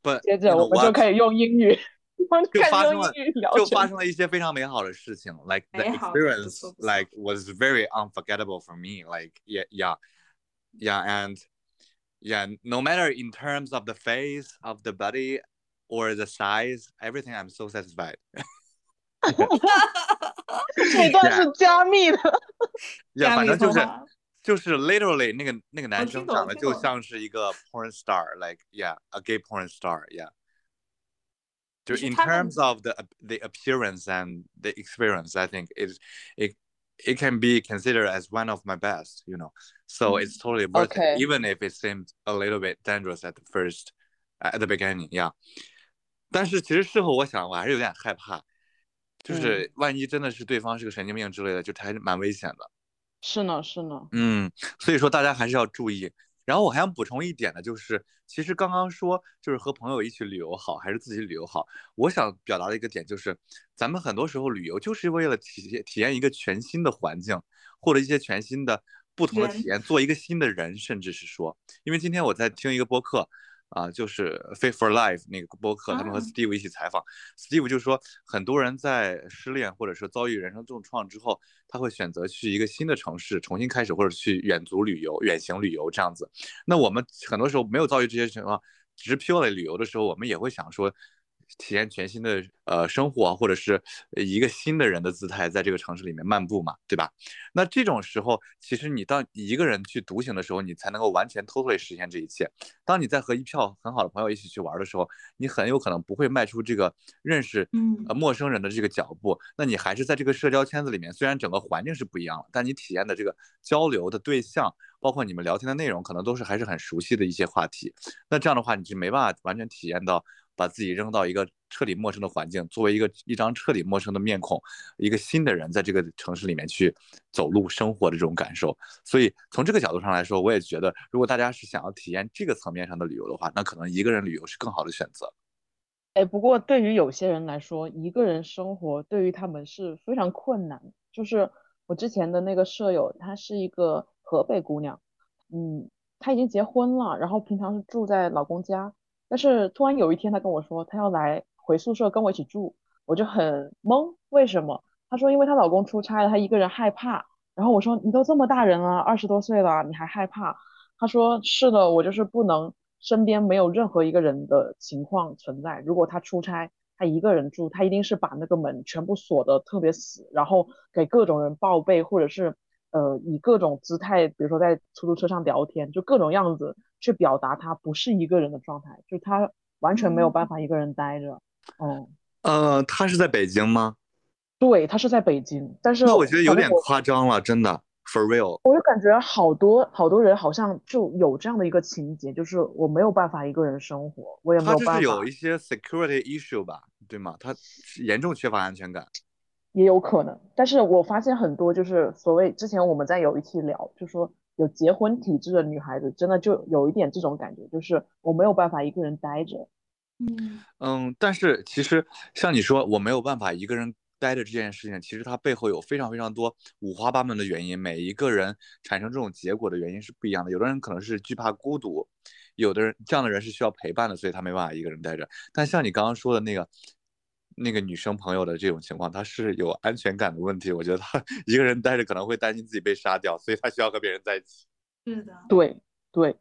But 接 you 着 know 我们就 what？可以用英语，我们就开始发生了用英语聊就起来发生了一些非常美好的事情，like the 美好的不 experience 错不错 like was very unforgettable for me. Like yeah, yeah, yeah, and yeah, no matter in terms of the face of the body or the size, everything I'm so satisfied. 这段是加密的。 Yeah，加密反正就是通话就是 literally 那个那个男听生长得就懂听懂像是一个 porn star，like yeah a gay porn star，yeah。就就是 in 他们 terms of the the appearance and the experience, I think it it it can be considered as one of my best, you know. So Mm. it's totally worth Okay. it, even if it seemed a little bit dangerous at the first at the beginning, yeah. 但是其实事后我想，我还是有点害怕，就是万一真的是对方是个神经病之类的，就还是蛮危险的。是呢，是呢。嗯，所以说大家还是要注意。 然后我还想补充一点呢，就是其实刚刚说就是和朋友一起旅游好，还是自己旅游好，我想表达的一个点就是，咱们很多时候旅游就是为了体验体验一个全新的环境，或者一些全新的不同的体验，做一个新的人，甚至是说，因为今天我在听一个播客。啊，就是 Fit for Life 那个播客，他们和啊 Steve 一起采访、s t e v e 就说，很多人在失恋或者是遭遇人生重创之后，他会选择去一个新的城市重新开始，或者去远足旅游、远行旅游这样子。那我们很多时候没有遭遇这些情况，只是 purely 旅游的时候，我们也会想说，体验全新的呃生活，或者是一个新的人的姿态，在这个城市里面漫步嘛，对吧？那这种时候，其实你当一个人去独行的时候，你才能够完全 totally 实现这一切。当你在和一票很好的朋友一起去玩的时候，你很有可能不会迈出这个认识嗯呃陌生人的这个脚步，那你还是在这个社交圈子里面，虽然整个环境是不一样了，但你体验的这个交流的对象，包括你们聊天的内容，可能都是还是很熟悉的一些话题。那这样的话，你就没办法完全体验到把自己扔到一个彻底陌生的环境，作为一个一张彻底陌生的面孔，一个新的人在这个城市里面去走路生活的这种感受。所以从这个角度上来说，我也觉得，如果大家是想要体验这个层面上的旅游的话，那可能一个人旅游是更好的选择。哎，不过对于有些人来说，一个人生活对于他们是非常困难。就是我之前的那个舍友，她是一个河北姑娘，嗯，她已经结婚了，然后平常是住在老公家，但是突然有一天，她跟我说她要来回宿舍跟我一起住，我就很懵，为什么？她说因为她老公出差了，她一个人害怕。然后我说你都这么大人了，二十多岁了，你还害怕？她说是的，我就是不能身边没有任何一个人的情况存在。如果他出差，他一个人住，他一定是把那个门全部锁得特别死，然后给各种人报备，或者是呃以各种姿态，比如说在出租车上聊天，就各种样子去表达他不是一个人的状态，就他完全没有办法一个人待着。嗯，呃，他是在北京吗？对，他是在北京，但是那我觉得有点夸张了，真的，for real。我就感觉好多好多人好像就有这样的一个情节，就是我没有办法一个人生活，我也没有办法，有一些 security issue 吧，对吗？他严重缺乏安全感。也有可能。但是我发现很多就是所谓之前我们在有一期聊，就说有结婚体质的女孩子，真的就有一点这种感觉，就是我没有办法一个人待着。嗯嗯，但是其实像你说，我没有办法一个人待着这件事情，其实它背后有非常非常多五花八门的原因。每一个人产生这种结果的原因是不一样的。有的人可能是惧怕孤独，有的人这样的人是需要陪伴的，所以他没办法一个人待着。但像你刚刚说的那个那个女生朋友的这种情况，她是有安全感的问题。我觉得她一个人待着可能会担心自己被杀掉，所以她需要和别人在一起。是的，对对，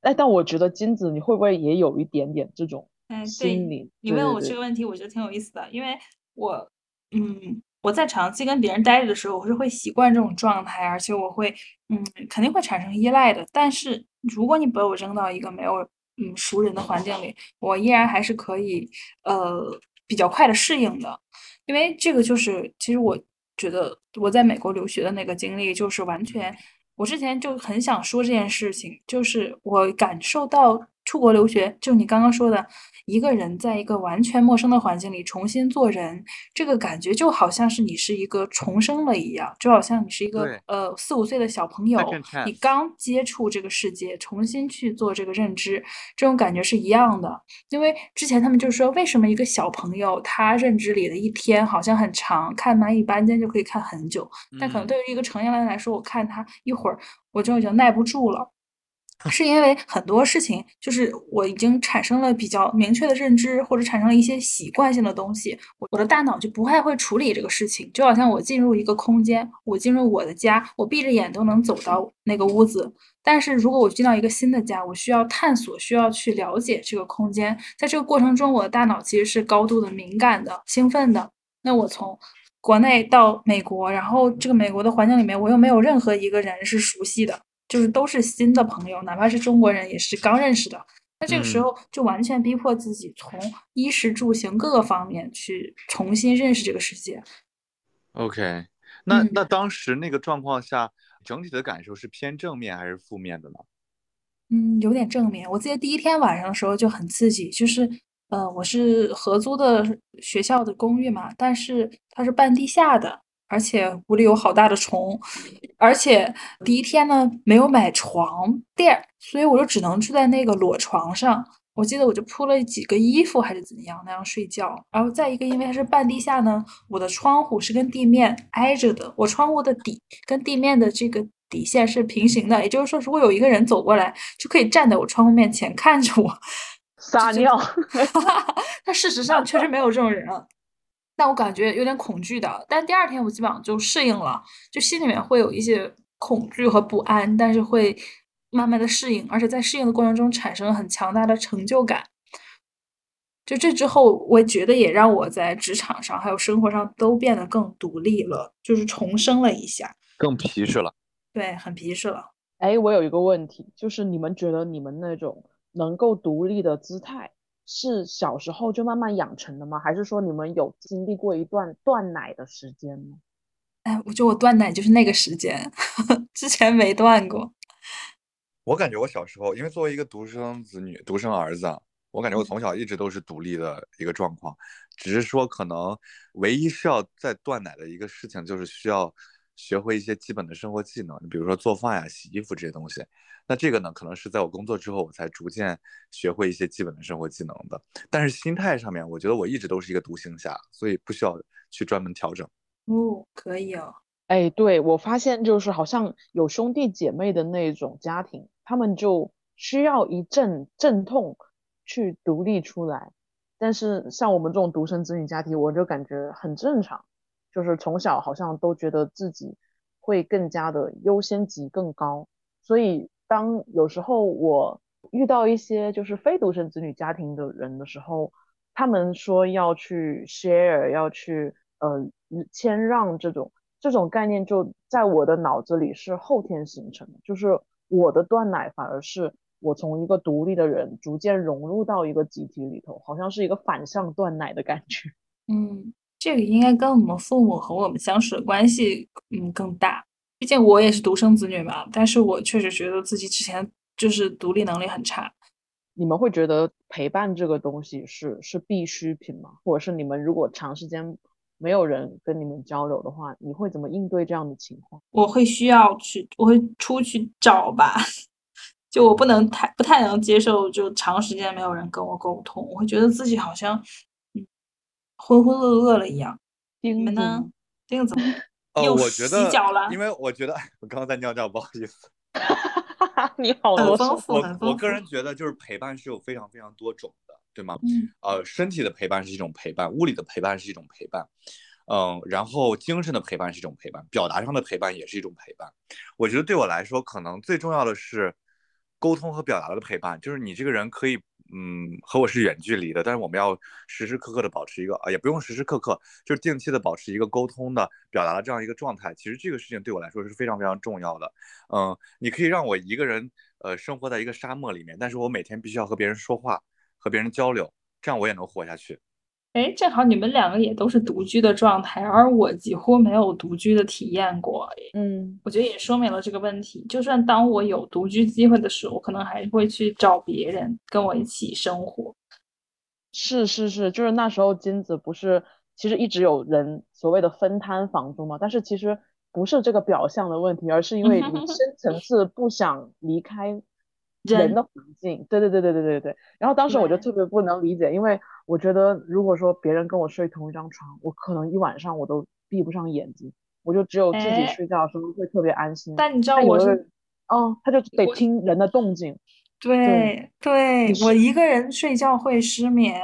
哎，但我觉得金子你会不会也有一点点这种哎，对心理？你问我这个问题，我觉得挺有意思的，因为我，嗯，我在长期跟别人待着的时候，我是会习惯这种状态，而且我会，嗯，肯定会产生依赖的。但是如果你把我扔到一个没有，嗯，熟人的环境里，我依然还是可以，呃，比较快的适应的。因为这个就是，其实我觉得我在美国留学的那个经历，就是完全，我之前就很想说这件事情，就是我感受到出国留学，就你刚刚说的，一个人在一个完全陌生的环境里重新做人，这个感觉就好像是你是一个重生了一样，就好像你是一个呃四五岁的小朋友你刚接触这个世界，重新去做这个认知，这种感觉是一样的。因为之前他们就说，为什么一个小朋友他认知里的一天好像很长，看蚂蚁搬家就可以看很久，但可能嗯对于一个成年人来说，我看他一会儿我就已经耐不住了。是因为很多事情，就是我已经产生了比较明确的认知，或者产生了一些习惯性的东西，我的大脑就不太会处理这个事情。就好像我进入一个空间，我进入我的家，我闭着眼都能走到那个屋子。但是如果我进到一个新的家，我需要探索，需要去了解这个空间。在这个过程中，我的大脑其实是高度的敏感的、兴奋的。那我从国内到美国，然后这个美国的环境里面，我又没有任何一个人是熟悉的。就是都是新的朋友，哪怕是中国人，也是刚认识的。那这个时候就完全逼迫自己从衣食住行各个方面去重新认识这个世界。OK，那那当时那个状况下，整体的感受是偏正面还是负面的呢？嗯，有点正面。我记得第一天晚上的时候就很刺激，就是呃，我是合租的学校的公寓嘛，但是它是半地下的。而且屋里有好大的虫，而且第一天呢没有买床垫，所以我就只能住在那个裸床上。我记得我就铺了几个衣服还是怎样那样睡觉。然后再一个，因为它是半地下呢，我的窗户是跟地面挨着的，我窗户的底跟地面的这个底线是平行的，也就是说，如果有一个人走过来，就可以站在我窗户面前看着我 撒尿。但事实上确实没有这种人。但我感觉有点恐惧的，但第二天我基本上就适应了，就心里面会有一些恐惧和不安，但是会慢慢的适应，而且在适应的过程中产生了很强大的成就感。就这之后，我觉得也让我在职场上还有生活上都变得更独立了，就是重生了一下，更皮实了。对，很皮实了。哎，我有一个问题，就是你们觉得你们那种能够独立的姿态？是小时候就慢慢养成的吗？还是说你们有经历过一段断奶的时间呢？哎，我觉得我断奶就是那个时间，之前没断过。我感觉我小时候，因为作为一个独生子女、独生儿子，我感觉我从小一直都是独立的一个状况，只是说可能唯一需要再断奶的一个事情，就是需要学会一些基本的生活技能，比如说做饭呀、洗衣服这些东西。那这个呢，可能是在我工作之后，我才逐渐学会一些基本的生活技能的。但是心态上面，我觉得我一直都是一个独行侠，所以不需要去专门调整。哦，可以哦。哎，对我发现就是好像有兄弟姐妹的那种家庭，他们就需要一阵阵痛去独立出来。但是像我们这种独生子女家庭，我就感觉很正常，就是从小好像都觉得自己会更加的优先级更高，所以。当有时候我遇到一些就是非独生子女家庭的人的时候，他们说要去 share，要去呃谦让这种这种概念，就在我的脑子里是后天形成的。就是我的断奶反而是我从一个独立的人逐渐融入到一个集体里头，好像是一个反向断奶的感觉。嗯，这个应该跟我们父母和我们相处的关系嗯更大。毕竟我也是独生子女嘛，但是我确实觉得自己之前就是独立能力很差。你们会觉得陪伴这个东西是是必需品吗？或者是你们如果长时间没有人跟你们交流的话，你会怎么应对这样的情况？我会需要去，我会出去找吧。就我不能太不太能接受，就长时间没有人跟我沟通，我会觉得自己好像嗯浑浑噩噩了一样。你们呢？钉子。哦，我觉得，因为我觉得我刚刚在尿尿，不好意思。你好，很丰富。我我个人觉得，就是陪伴是有非常非常多种的，对吗？嗯。呃，身体的陪伴是一种陪伴，物理的陪伴是一种陪伴，嗯，然后精神的陪伴是一种陪伴，表达上的陪伴也是一种陪伴。我觉得对我来说，可能最重要的是沟通和表达的陪伴，就是你这个人可以。嗯，和我是远距离的，但是我们要时时刻刻的保持一个啊，也不用时时刻刻，就是定期的保持一个沟通的、表达的这样一个状态。其实这个事情对我来说是非常非常重要的。嗯，你可以让我一个人呃生活在一个沙漠里面，但是我每天必须要和别人说话，和别人交流，这样我也能活下去。哎，正好你们两个也都是独居的状态，而我几乎没有独居的体验过。嗯，我觉得也说明了这个问题。就算当我有独居机会的时候，可能还会去找别人跟我一起生活。是是是，就是那时候金子不是其实一直有人所谓的分摊房租嘛，但是其实不是这个表象的问题，而是因为你深层次不想离开。人的环境，对对对对对对对。然后当时我就特别不能理解，因为我觉得如果说别人跟我睡同一张床，我可能一晚上我都闭不上眼睛，我就只有自己睡觉的时候会特别安心。但你知道我是哦，他就得听人的动静。对对，我一个人睡觉会失眠，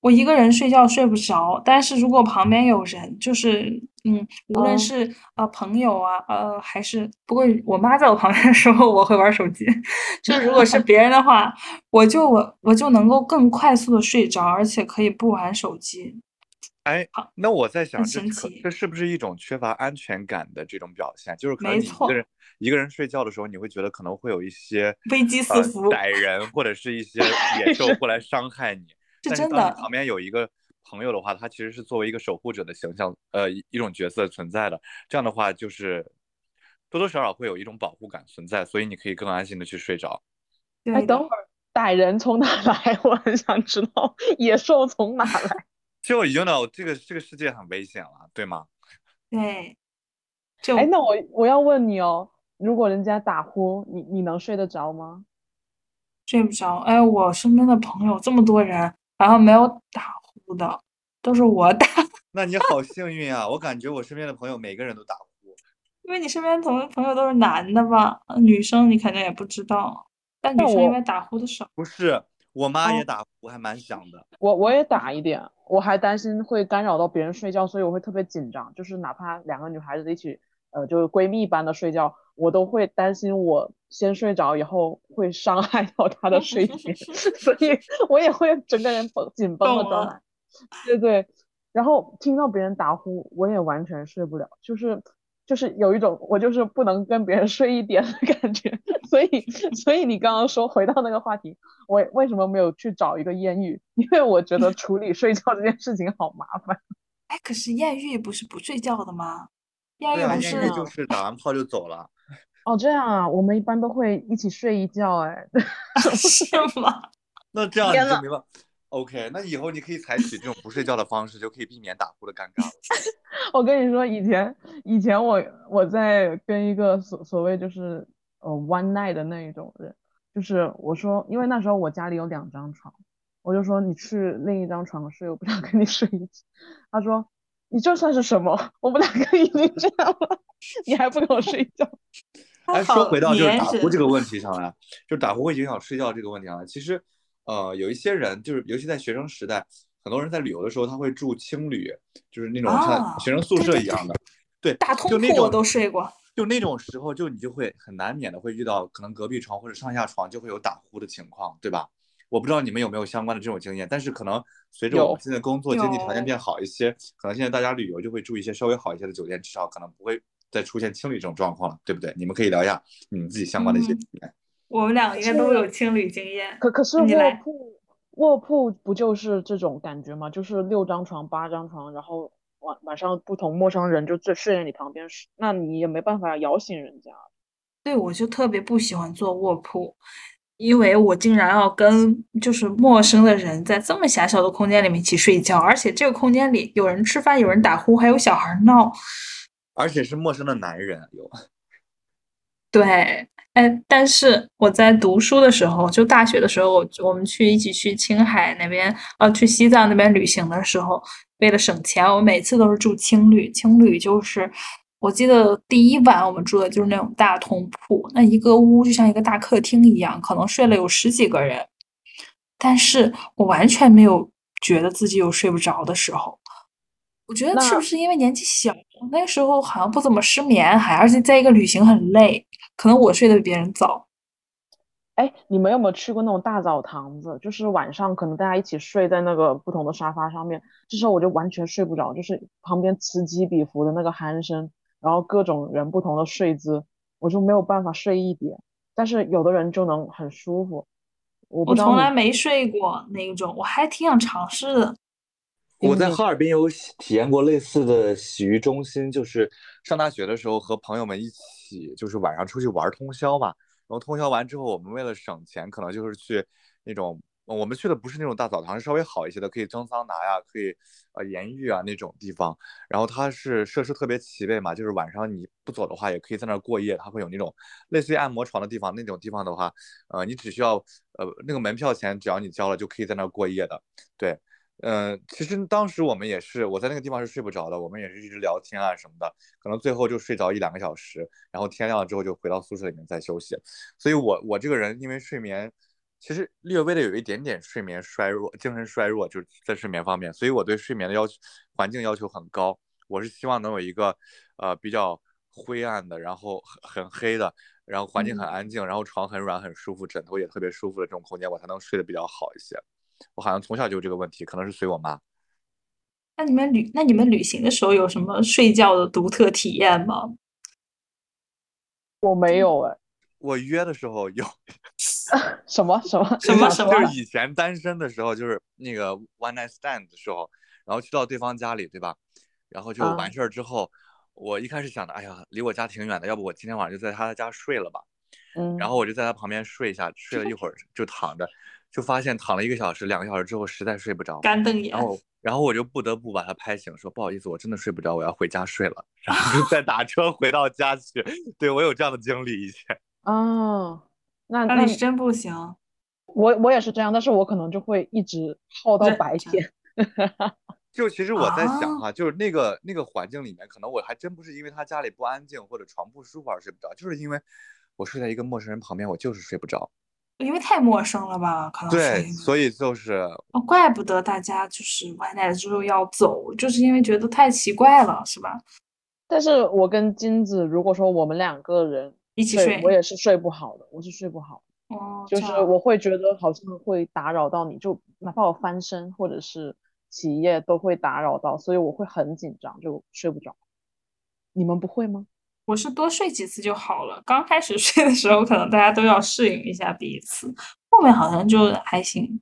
我一个人睡觉睡不着。但是如果旁边有人，就是嗯，无论哦是呃朋友啊，呃还是不过我妈在我旁边的时候，我会玩手机。就如果是别人的话，我就我我就能够更快速的睡着，而且可以不玩手机。哎好，那我在想，这这是不是一种缺乏安全感的这种表现？就是可能一个人一个人睡觉的时候，你会觉得可能会有一些危机四呃伏歹人或者是一些野兽过来伤害你。是真的旁边有一个朋友的话，他其实是作为一个守护者的形象，呃，一一种角色存在的。这样的话，就是多多少少会有一种保护感存在，所以你可以更安心的去睡着。哎，等会儿歹人从哪来？我很想知道，野兽从哪来？就已经 know 这个这个世界很危险了，对吗？对，就哎，那我我要问你哦，如果人家打呼，你你能睡得着吗？睡不着。哎，我身边的朋友这么多人，然后没有打呼的，都是我打。那你好幸运啊！我感觉我身边的朋友每个人都打呼。因为你身边同朋友都是男的吧，呃女生你肯定也不知道，但女生因为打呼的少。不是，我妈也哦打呼，还蛮响的。我我也打一点，我还担心会干扰到别人睡觉，所以我会特别紧张。就是哪怕两个女孩子一起，呃，就是闺蜜般的睡觉，我都会担心我先睡着以后会伤害到她的 睡眠，所以我也会整个人绷紧绷的。对对，然后听到别人打呼，我也完全睡不了，就是就是有一种我就是不能跟别人睡一点的感觉。所以所以你刚刚说回到那个话题，我为什么没有去找一个艳遇？因为我觉得处理睡觉这件事情好麻烦。哎，可是艳遇不是不睡觉的吗？艳遇不是呢艳遇就是打完炮就走了。哦，这样啊，我们一般都会一起睡一觉，哎，是吗？那这样你就没办法。OK，那以后你可以采取这种不睡觉的方式，就可以避免打呼的尴尬了。我跟你说，以前以前我我在跟一个所所谓就是呃 one night 的那一种人，就是我说，因为那时候我家里有两张床，我就说你去另一张床睡，我不想跟你睡一起。他说你这算是什么？我们两个已经这样了，你还不跟我睡觉？哎，好说回到就是打呼这个问题上来，就打呼会影响睡觉这个问题上来，其实，呃，有一些人就是，尤其在学生时代，很多人在旅游的时候，他会住青旅，就是那种像啊学生宿舍一样的，对，大通就那铺我种都睡过。就那种时候，就你就会很难免的会遇到可能隔壁床或者上下床就会有打呼的情况，对吧？我不知道你们有没有相关的这种经验，但是可能随着我们现在工作经济条件变好一些，可能现在大家旅游就会住一些稍微好一些的酒店，至少可能不会再出现青旅这种状况了，对不对？你们可以聊一下你们自己相关的一些嗯体验。我们两个应该都有青旅经验。可可是卧你来铺卧铺不就是这种感觉吗？就是六张床、八张床，然后晚晚上不同陌生人就睡睡在你旁边睡，那你也没办法摇醒人家。对，我就特别不喜欢坐卧铺，因为我竟然要跟就是陌生的人在这么狭小的空间里面一起睡觉，而且这个空间里有人吃饭，有人打呼，还有小孩闹。而且是陌生的男人有，对，哎，但是我在读书的时候，就大学的时候，我我们去一起去青海那边，呃，去西藏那边旅行的时候，为了省钱，我每次都是住青旅。青旅就是，我记得第一晚我们住的就是那种大通铺，那一个屋就像一个大客厅一样，可能睡了有十几个人，但是我完全没有觉得自己有睡不着的时候。我觉得是不是因为年纪小，那个时候好像不怎么失眠，还而且在一个旅行很累，可能我睡得比别人早。哎，你们有没有去过那种大澡堂子？就是晚上可能大家一起睡在那个不同的沙发上面，这时候我就完全睡不着，就是旁边此起彼伏的那个鼾声，然后各种人不同的睡姿，我就没有办法睡一点。但是有的人就能很舒服，我不我从来没睡过那一种，我还挺想尝试的。我在哈尔滨有洗体验过类似的洗浴中心，就是上大学的时候和朋友们一起，起就是晚上出去玩通宵嘛。然后通宵完之后，我们为了省钱，可能就是去那种我们去的不是那种大澡堂，是稍微好一些的，可以蒸桑拿呀，可以呃盐浴啊那种地方。然后它是设施特别齐备嘛，就是晚上你不走的话，也可以在那儿过夜。它会有那种类似于按摩床的地方，那种地方的话，呃，你只需要呃那个门票钱，只要你交了就可以在那儿过夜的。对，嗯，其实当时我们也是，我在那个地方是睡不着的，我们也是一直聊天啊什么的，可能最后就睡着一两个小时，然后天亮了之后就回到宿舍里面再休息。所以我我这个人因为睡眠，其实略微的有一点点睡眠衰弱，精神衰弱，就是在睡眠方面，所以我对睡眠的要求环境要求很高。我是希望能有一个呃比较灰暗的，然后很很黑的，然后环境很安静，然后床很软很舒服，枕头也特别舒服的这种空间，我才能睡得比较好一些。我好像从小就有这个问题，可能是随我妈。那你们旅那你们旅行的时候有什么睡觉的独特体验吗？我没有哎，我约的时候有 什么什么什么什么就是以前单身的时候，就是那个 one night stand 的时候，然后去到对方家里，对吧？然后就啊完事儿之后，我一开始想的，哎呀，离我家挺远的，要不我今天晚上就在他家睡了吧。嗯，然后我就在他旁边睡一下，睡了一会儿就躺着，就发现躺了一个小时、两个小时之后实在睡不着，干瞪眼然，后然后我就不得不把他拍醒，说不好意思，我真的睡不着，我要回家睡了，然后就再打车回到家去。对我有这样的经历以前。哦，那那是真不行。我我也是这样，但是我可能就会一直耗到白天。就其实我在想啊哈，就是那个那个环境里面，可能我还真不是因为他家里不安静或者床不舒服而睡不着，就是因为我睡在一个陌生人旁边，我就是睡不着。因为太陌生了吧，可能对，所以就是哦，怪不得大家就是完奶之后要走，就是因为觉得太奇怪了，是吧？但是我跟金子，如果说我们两个人一起睡睡，我也是睡不好的，我是睡不好的，哦，就是我会觉得好像会打扰到你，就哪怕我翻身或者是起夜都会打扰到，所以我会很紧张，就睡不着。你们不会吗？我是多睡几次就好了。刚开始 睡的时候，可能大家都要适应一下彼此，后面好像就还行。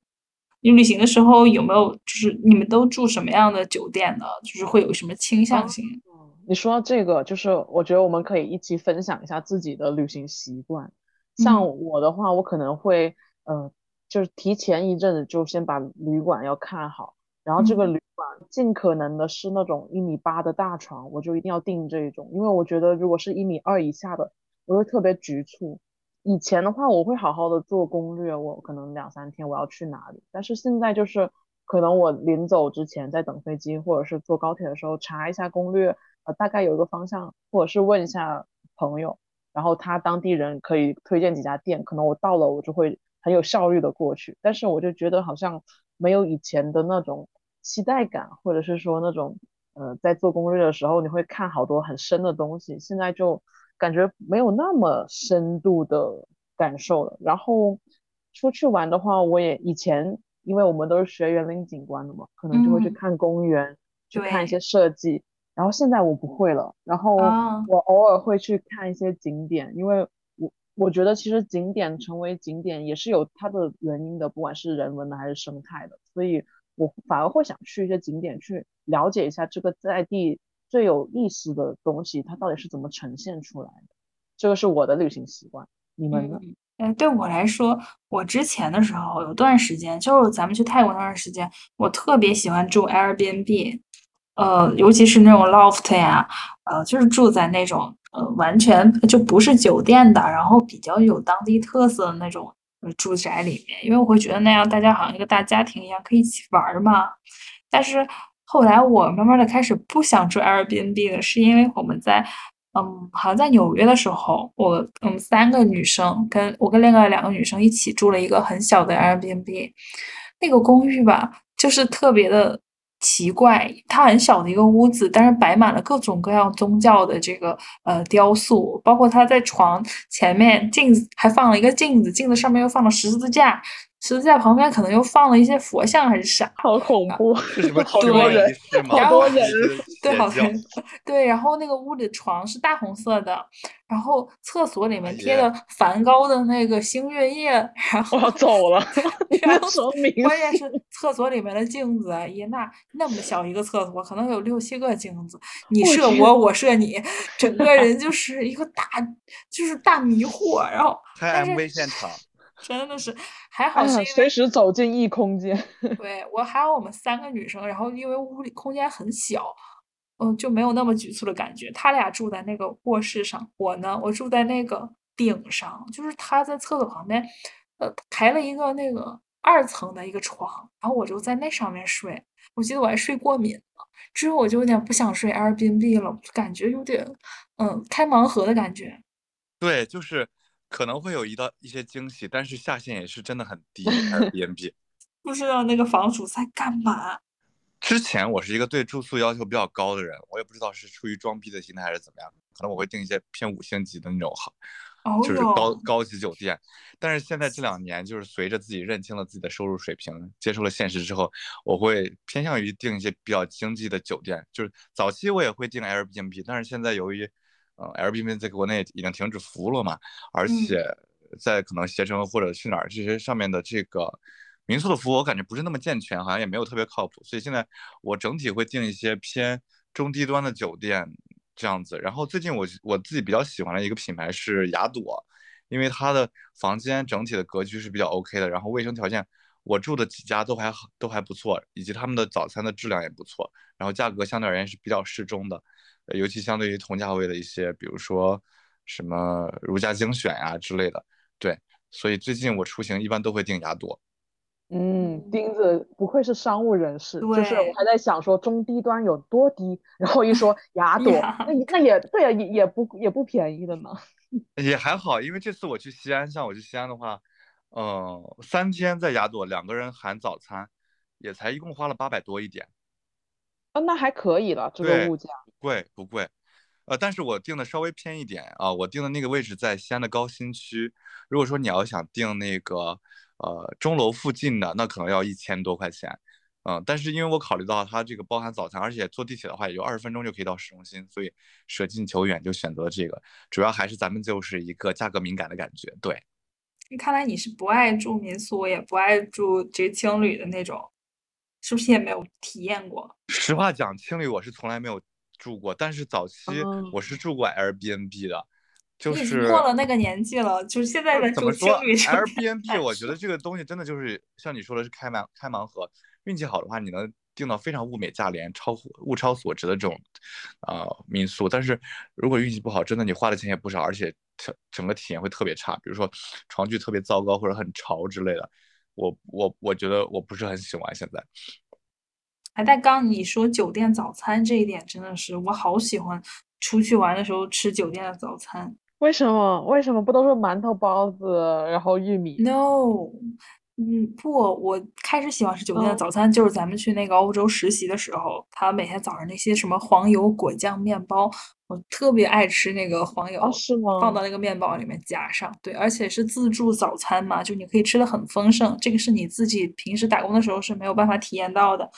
你旅行的时候有没有就是你们都住什么样的酒店呢？就是会有什么倾向性？你说到这个，就是我觉得我们可以一起分享一下自己的旅行习惯。像我的话，我可能会呃，就是提前一阵子就先把旅馆要看好，然后这个嗯。旅馆尽可能的是那种一米八的大床，我就一定要订这一种，因为我觉得如果是一米二以下的，我会特别局促。以前的话，我会好好的做攻略，我可能两三天我要去哪里，但是现在就是可能我临走之前在等飞机或者是坐高铁的时候查一下攻略，呃，大概有一个方向，或者是问一下朋友，然后他当地人可以推荐几家店，可能我到了我就会很有效率的过去，但是我就觉得好像没有以前的那种期待感，或者是说那种呃在做攻略的时候你会看好多很深的东西，现在就感觉没有那么深度的感受了。然后出去玩的话，我也以前因为我们都是学园林景观的嘛，可能就会去嗯看公园，去看一些设计。然后现在我不会了，然后啊我偶尔会去看一些景点，因为我觉得其实景点成为景点也是有它的原因的，不管是人文的还是生态的，所以我反而会想去一些景点去了解一下这个在地最有意思的东西，它到底是怎么呈现出来的。这个是我的旅行习惯，你们呢？嗯，哎，对我来说，我之前的时候有段时间，就是咱们去泰国那段时间，我特别喜欢住 Airbnb，呃，尤其是那种 loft 呀，呃，就是住在那种呃完全就不是酒店的，然后比较有当地特色的那种住宅里面，因为我会觉得那样大家好像一个大家庭一样，可以一起玩嘛。但是后来我慢慢的开始不想住 Airbnb 了，是因为我们在嗯，好像在纽约的时候，我我们三个女生跟我跟另外两个女生一起住了一个很小的 Airbnb，那个公寓吧，就是特别的奇怪，它很小的一个屋子，但是摆满了各种各样宗教的这个呃雕塑，包括他在床前面镜子还放了一个镜子，镜子上面又放了十字架，十字架旁边可能又放了一些佛像还是啥，好恐怖，是什么 好多人？好多还人是对，好看。对，然后那个屋里的床是大红色的，然后厕所里面贴的梵高的那个星月夜，然后我要走了，你然后们说明关键是厕所里面的镜子，耶，那那么小一个厕所，可能有六七个镜子，你射我，我射你，整个人就是一个大，就是大迷惑。然后拍 MV 现场，真的是还好是随时走进异空间。对，我还有我们三个女生，然后因为屋里空间很小，嗯，就没有那么局促的感觉。他俩住在那个卧室上，我呢，我住在那个顶上，就是他在厕所旁边，呃，抬了一个那个二层的一个床，然后我就在那上面睡。我记得我还睡过敏了，之后我就有点不想睡 Airbnb 了，感觉有点嗯开盲盒的感觉。对，就是可能会有一道一些惊喜，但是下限也是真的很低。Airbnb 不知道那个房主在干嘛。之前我是一个对住宿要求比较高的人，我也不知道是出于装逼的心态还是怎么样，可能我会订一些偏五星级的那种好。就是高高级酒店，但是现在这两年，就是随着自己认清了自己的收入水平，接受了现实之后，我会偏向于订一些比较经济的酒店。就是早期我也会订 Airbnb，但是现在由于，呃，Airbnb 在国内已经停止服务了嘛，而且在可能携程或者去哪儿这些上面的这个民宿的服务，我感觉不是那么健全，好像也没有特别靠谱，所以现在我整体会订一些偏中低端的酒店。这样子，然后最近我我自己比较喜欢的一个品牌是雅朵，因为它的房间整体的格局是比较 OK 的，然后卫生条件我住的几家都还好，都还不错，以及他们的早餐的质量也不错，然后价格相对而言是比较适中的，尤其相对于同价位的一些，比如说什么如家精选呀之类的，对，所以最近我出行一般都会订雅朵。嗯，钉子不愧是商务人士，就是我还在想说中低端有多低，然后一说雅朵，那那也对啊，也也不也不便宜的呢。也还好，因为这次我去西安，像我去西安的话，嗯，三天在雅朵，两个人含早餐，也才一共花了八百多一点。啊，那还可以了，这个物价不。贵不贵？呃，但是我定的稍微偏一点啊，我定的那个位置在西安的高新区。如果说你要想订那个。呃，钟楼附近的那可能要一千多块钱，嗯，但是因为我考虑到它这个包含早餐，而且坐地铁的话也就二十分钟就可以到市中心，所以舍近求远就选择了这个。主要还是咱们就是一个价格敏感的感觉。对，看来你是不爱住民宿，也不爱住这青旅的那种，是不是也没有体验过？实话讲，青旅我是从来没有住过，但是早期我是住过 Airbnb 的。就是过了那个年纪了，就是现在的怎么说？Airbnb 我觉得这个东西真的就是像你说的是开盲开盲盒，运气好的话你能订到非常物美价廉、超物超所值的这种啊民宿，但是如果运气不好，真的你花的钱也不少，而且整整个体验会特别差，比如说床具特别糟糕或者很潮之类的，我我我觉得我不是很喜欢现在。哎，但刚你说酒店早餐这一点真的是我好喜欢，出去玩的时候吃酒店的早餐。为什么？为什么不都是馒头、包子，然后玉米？No，嗯，不，我开始喜欢吃酒店的早餐，就是咱们去那个欧洲实习的时候，他每天早上那些什么黄油果酱面包，我特别爱吃那个黄油，是吗？放到那个面包里面夹上，对，而且是自助早餐嘛，就你可以吃的很丰盛，这个是你自己平时打工的时候是没有办法体验到的。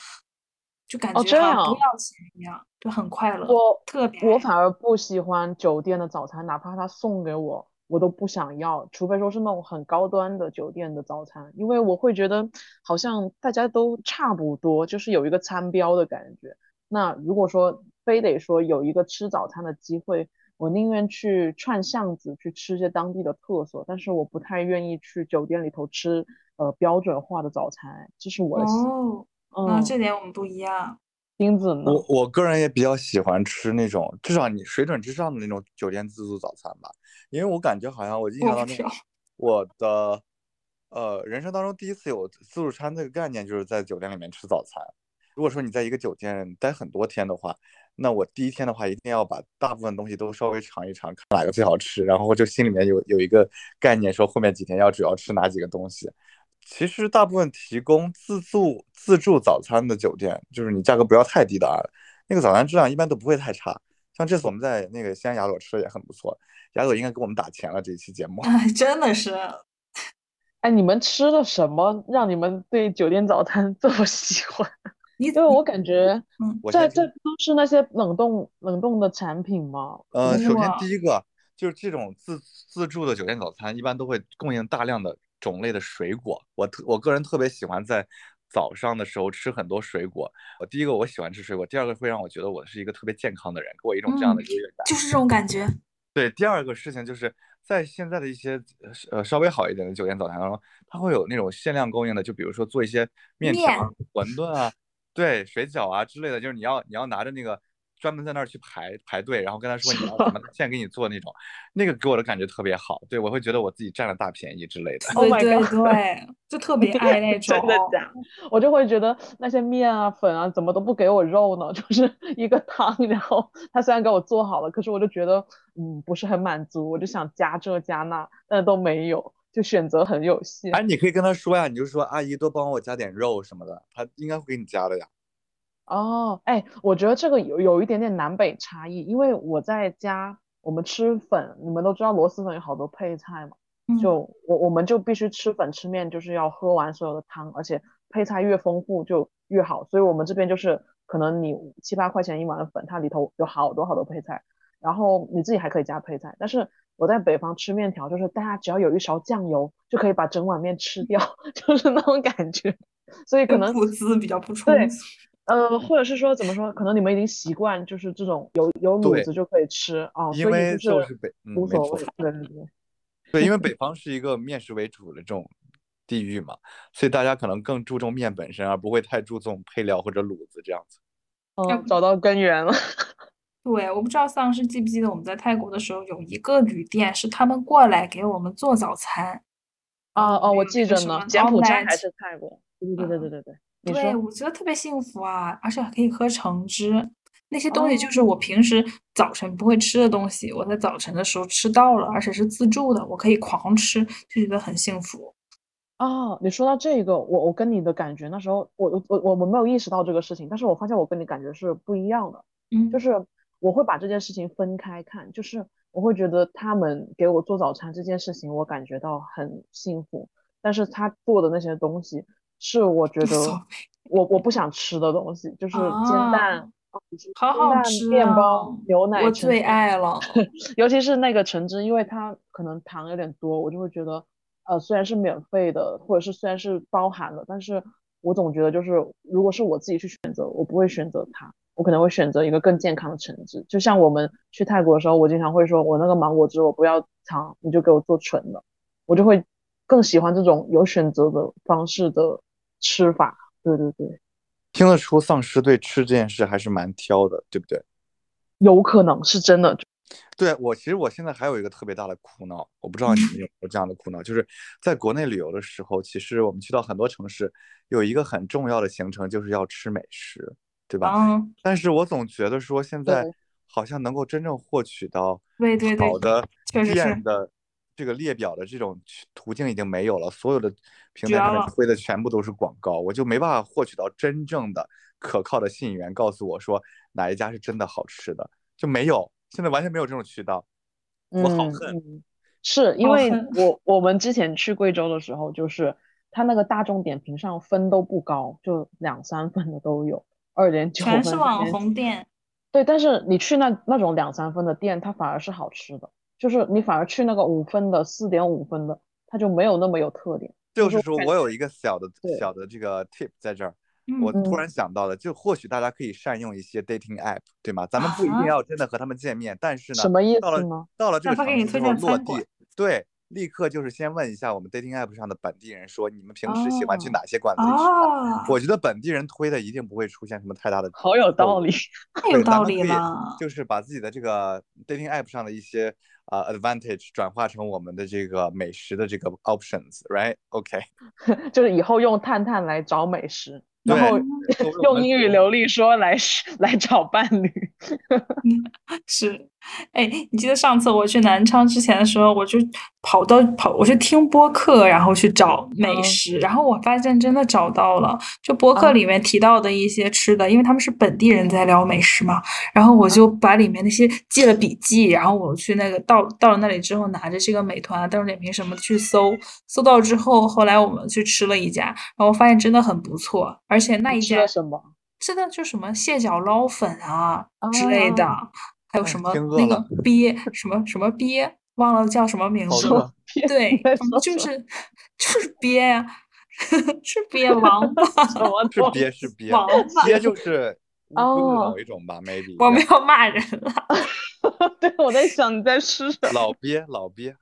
就感觉不要钱一样，就很快乐。我特别，我反而不喜欢酒店的早餐，哪怕他送给我，我都不想要。除非说是那种很高端的酒店的早餐，因为我会觉得好像大家都差不多，就是有一个餐标的感觉。那如果说非得说有一个吃早餐的机会，我宁愿去串巷子去吃些当地的特色，但是我不太愿意去酒店里头吃呃标准化的早餐。这是我的哦。嗯，这点我们不一样。钉子呢，我我个人也比较喜欢吃那种至少你水准之上的那种酒店自助早餐吧，因为我感觉好像我印象当中，我的呃人生当中第一次有自助餐这个概念，就是在酒店里面吃早餐。如果说你在一个酒店待很多天的话，那我第一天的话一定要把大部分东西都稍微尝一尝，看哪个最好吃，然后就心里面有有一个概念，说后面几天要主要吃哪几个东西。其实大部分提供自助自助早餐的酒店，就是你价格不要太低的啊，那个早餐质量一般都不会太差。像这次我们在那个西安雅朵吃的也很不错，雅朵应该给我们打钱了这一期节目。哎，真的是，哎，你们吃了什么让你们对酒店早餐 这么喜欢？因为我感觉，在这都是那些冷冻冷冻的产品吗？呃，首先第一个就是这种自自助的酒店早餐，一般都会供应大量的。种类的水果，我特我个人特别喜欢在早上的时候吃很多水果。我第一个我喜欢吃水果，第二个会让我觉得我是一个特别健康的人，给我一种这样的优越感。就是这种感觉。对，第二个事情就是在现在的一些呃稍微好一点的酒店早餐当中，它会有那种限量供应的，就比如说做一些面条、馄饨啊，对，水饺啊之类的，就是你要你要拿着那个专门在那儿去排排队，然后跟他说你要什么，现在给你做那种，那个给我的感觉特别好。对我会觉得我自己占了大便宜之类的。Oh 对 my 对 god 对，就特别爱那种。真的假？我就会觉得那些面啊、粉啊，怎么都不给我肉呢？就是一个汤，然后他虽然给我做好了，可是我就觉得嗯不是很满足，我就想加这加那，但都没有，就选择很有限。哎，你可以跟他说呀，你就说阿姨多帮我加点肉什么的，他应该会给你加的呀。哦，哎，我觉得这个有有一点点南北差异，因为我在家我们吃粉，你们都知道螺蛳粉有好多配菜嘛，嗯就我我们就必须吃粉吃面，就是要喝完所有的汤，而且配菜越丰富就越好，所以我们这边就是可能你七八块钱一碗粉，它里头有好多好多配菜，然后你自己还可以加配菜，但是我在北方吃面条，就是大家只要有一勺酱油就可以把整碗面吃掉，就是那种感觉，所以可能物资比较不充对足。呃，或者是说怎么说？可能你们已经习惯，就是这种有有卤子就可以吃啊，所以因为就就是北，嗯，无所谓。，对对对，对，因为北方是一个面食为主的这种地域嘛，所以大家可能更注重面本身，而不会太注重配料或者卤子这样子。嗯，找到根源了。对，我不知道丧尸记不记得我们在泰国的时候有一个旅店是他们过来给我们做早餐。哦哦，我记着呢柬埔寨还是泰国？对对对对对对对，对，我觉得特别幸福啊，而且还可以喝橙汁。那些东西就是哦我平时早晨不会吃的东西，我在早晨的时候吃到了，而且是自助的，我可以狂吃，就觉得很幸福。哦，你说到这个，我我跟你的感觉，那时候我我我我们没有意识到这个事情，但是我发现我跟你感觉是不一样的。嗯，就是我会把这件事情分开看，就是我会觉得他们给我做早餐这件事情，我感觉到很幸福，但是他做的那些东西是我觉得我我不想吃的东西，就是煎蛋、好好吃面包啊、牛奶、我最爱了。尤其是那个橙汁，因为它可能糖有点多，我就会觉得，呃，虽然是免费的，或者是虽然是包含了，但是我总觉得就是，如果是我自己去选择，我不会选择它，我可能会选择一个更健康的橙汁。就像我们去泰国的时候，我经常会说，我那个芒果汁我不要糖，你就给我做纯的，我就会更喜欢这种有选择的方式的吃法。对对对，听得出丧尸对吃这件事还是蛮挑的，对不对？有可能是真的。对我，其实我现在还有一个特别大的苦恼，我不知道你们有没有这样的苦恼，就是在国内旅游的时候，其实我们去到很多城市，有一个很重要的行程就是要吃美食，对吧？嗯，但是我总觉得说现在好像能够真正获取到好的店的这个列表的这种途径已经没有了，所有的平台上面推的全部都是广告，我就没办法获取到真正的可靠的信源，告诉我说哪一家是真的好吃的，就没有，现在完全没有这种渠道。我好嗯恨嗯，是因为我我们之前去贵州的时候，就是他那个大众点评上分都不高，就两三分的都有，二点九分、全是网红店。对，但是你去那那种两三分的店，它反而是好吃的，就是你反而去那个五分的、四点五分的，它就没有那么有特点。就是说我有一个小的小的这个 tip 在这儿，嗯我突嗯然想到了，就或许大家可以善用一些 dating app，对吗？咱们不一定啊要真的和他们见面，但是呢，什么意到了思呢？到了这个让他给你推城市之后落地，对，立刻就是先问一下我们 dating app 上的本地人，说你们平时喜欢去哦哪些馆子里吃饭？啊，我觉得本地人推的一定不会出现什么太大的好有道理。太有道理了。就是把自己的这个 dating app 上的一些呃 advantage 转化成我们的这个美食的这个 options，right？OK，就是以后用探探来找美食，然后用英语流利说来 来找伴侣。是，哎，你记得上次我去南昌之前的时候，我就跑到跑，我去听播客，然后去找美。嗯食，然后我发现真的找到了，就播客啊里面提到的一些吃的，因为他们是本地人在聊美食嘛，然后我就把里面那些记了笔记，然后我去那个到到了那里之后，拿着这个美团啊、大众点评什么去搜，搜到之后，后来我们去吃了一家，然后发现真的很不错，而且那一家什么？吃的就什么蟹脚捞粉啊之类的，还有什么那个鳖，什么什么鳖，忘了叫什么名字了。对就是就是鳖呀、是鳖王八，是鳖是鳖王，八。鳖就是乌龟的哦某一种吧，maybe 我没有骂人了，对，我在想你在吃什么。老鳖老鳖，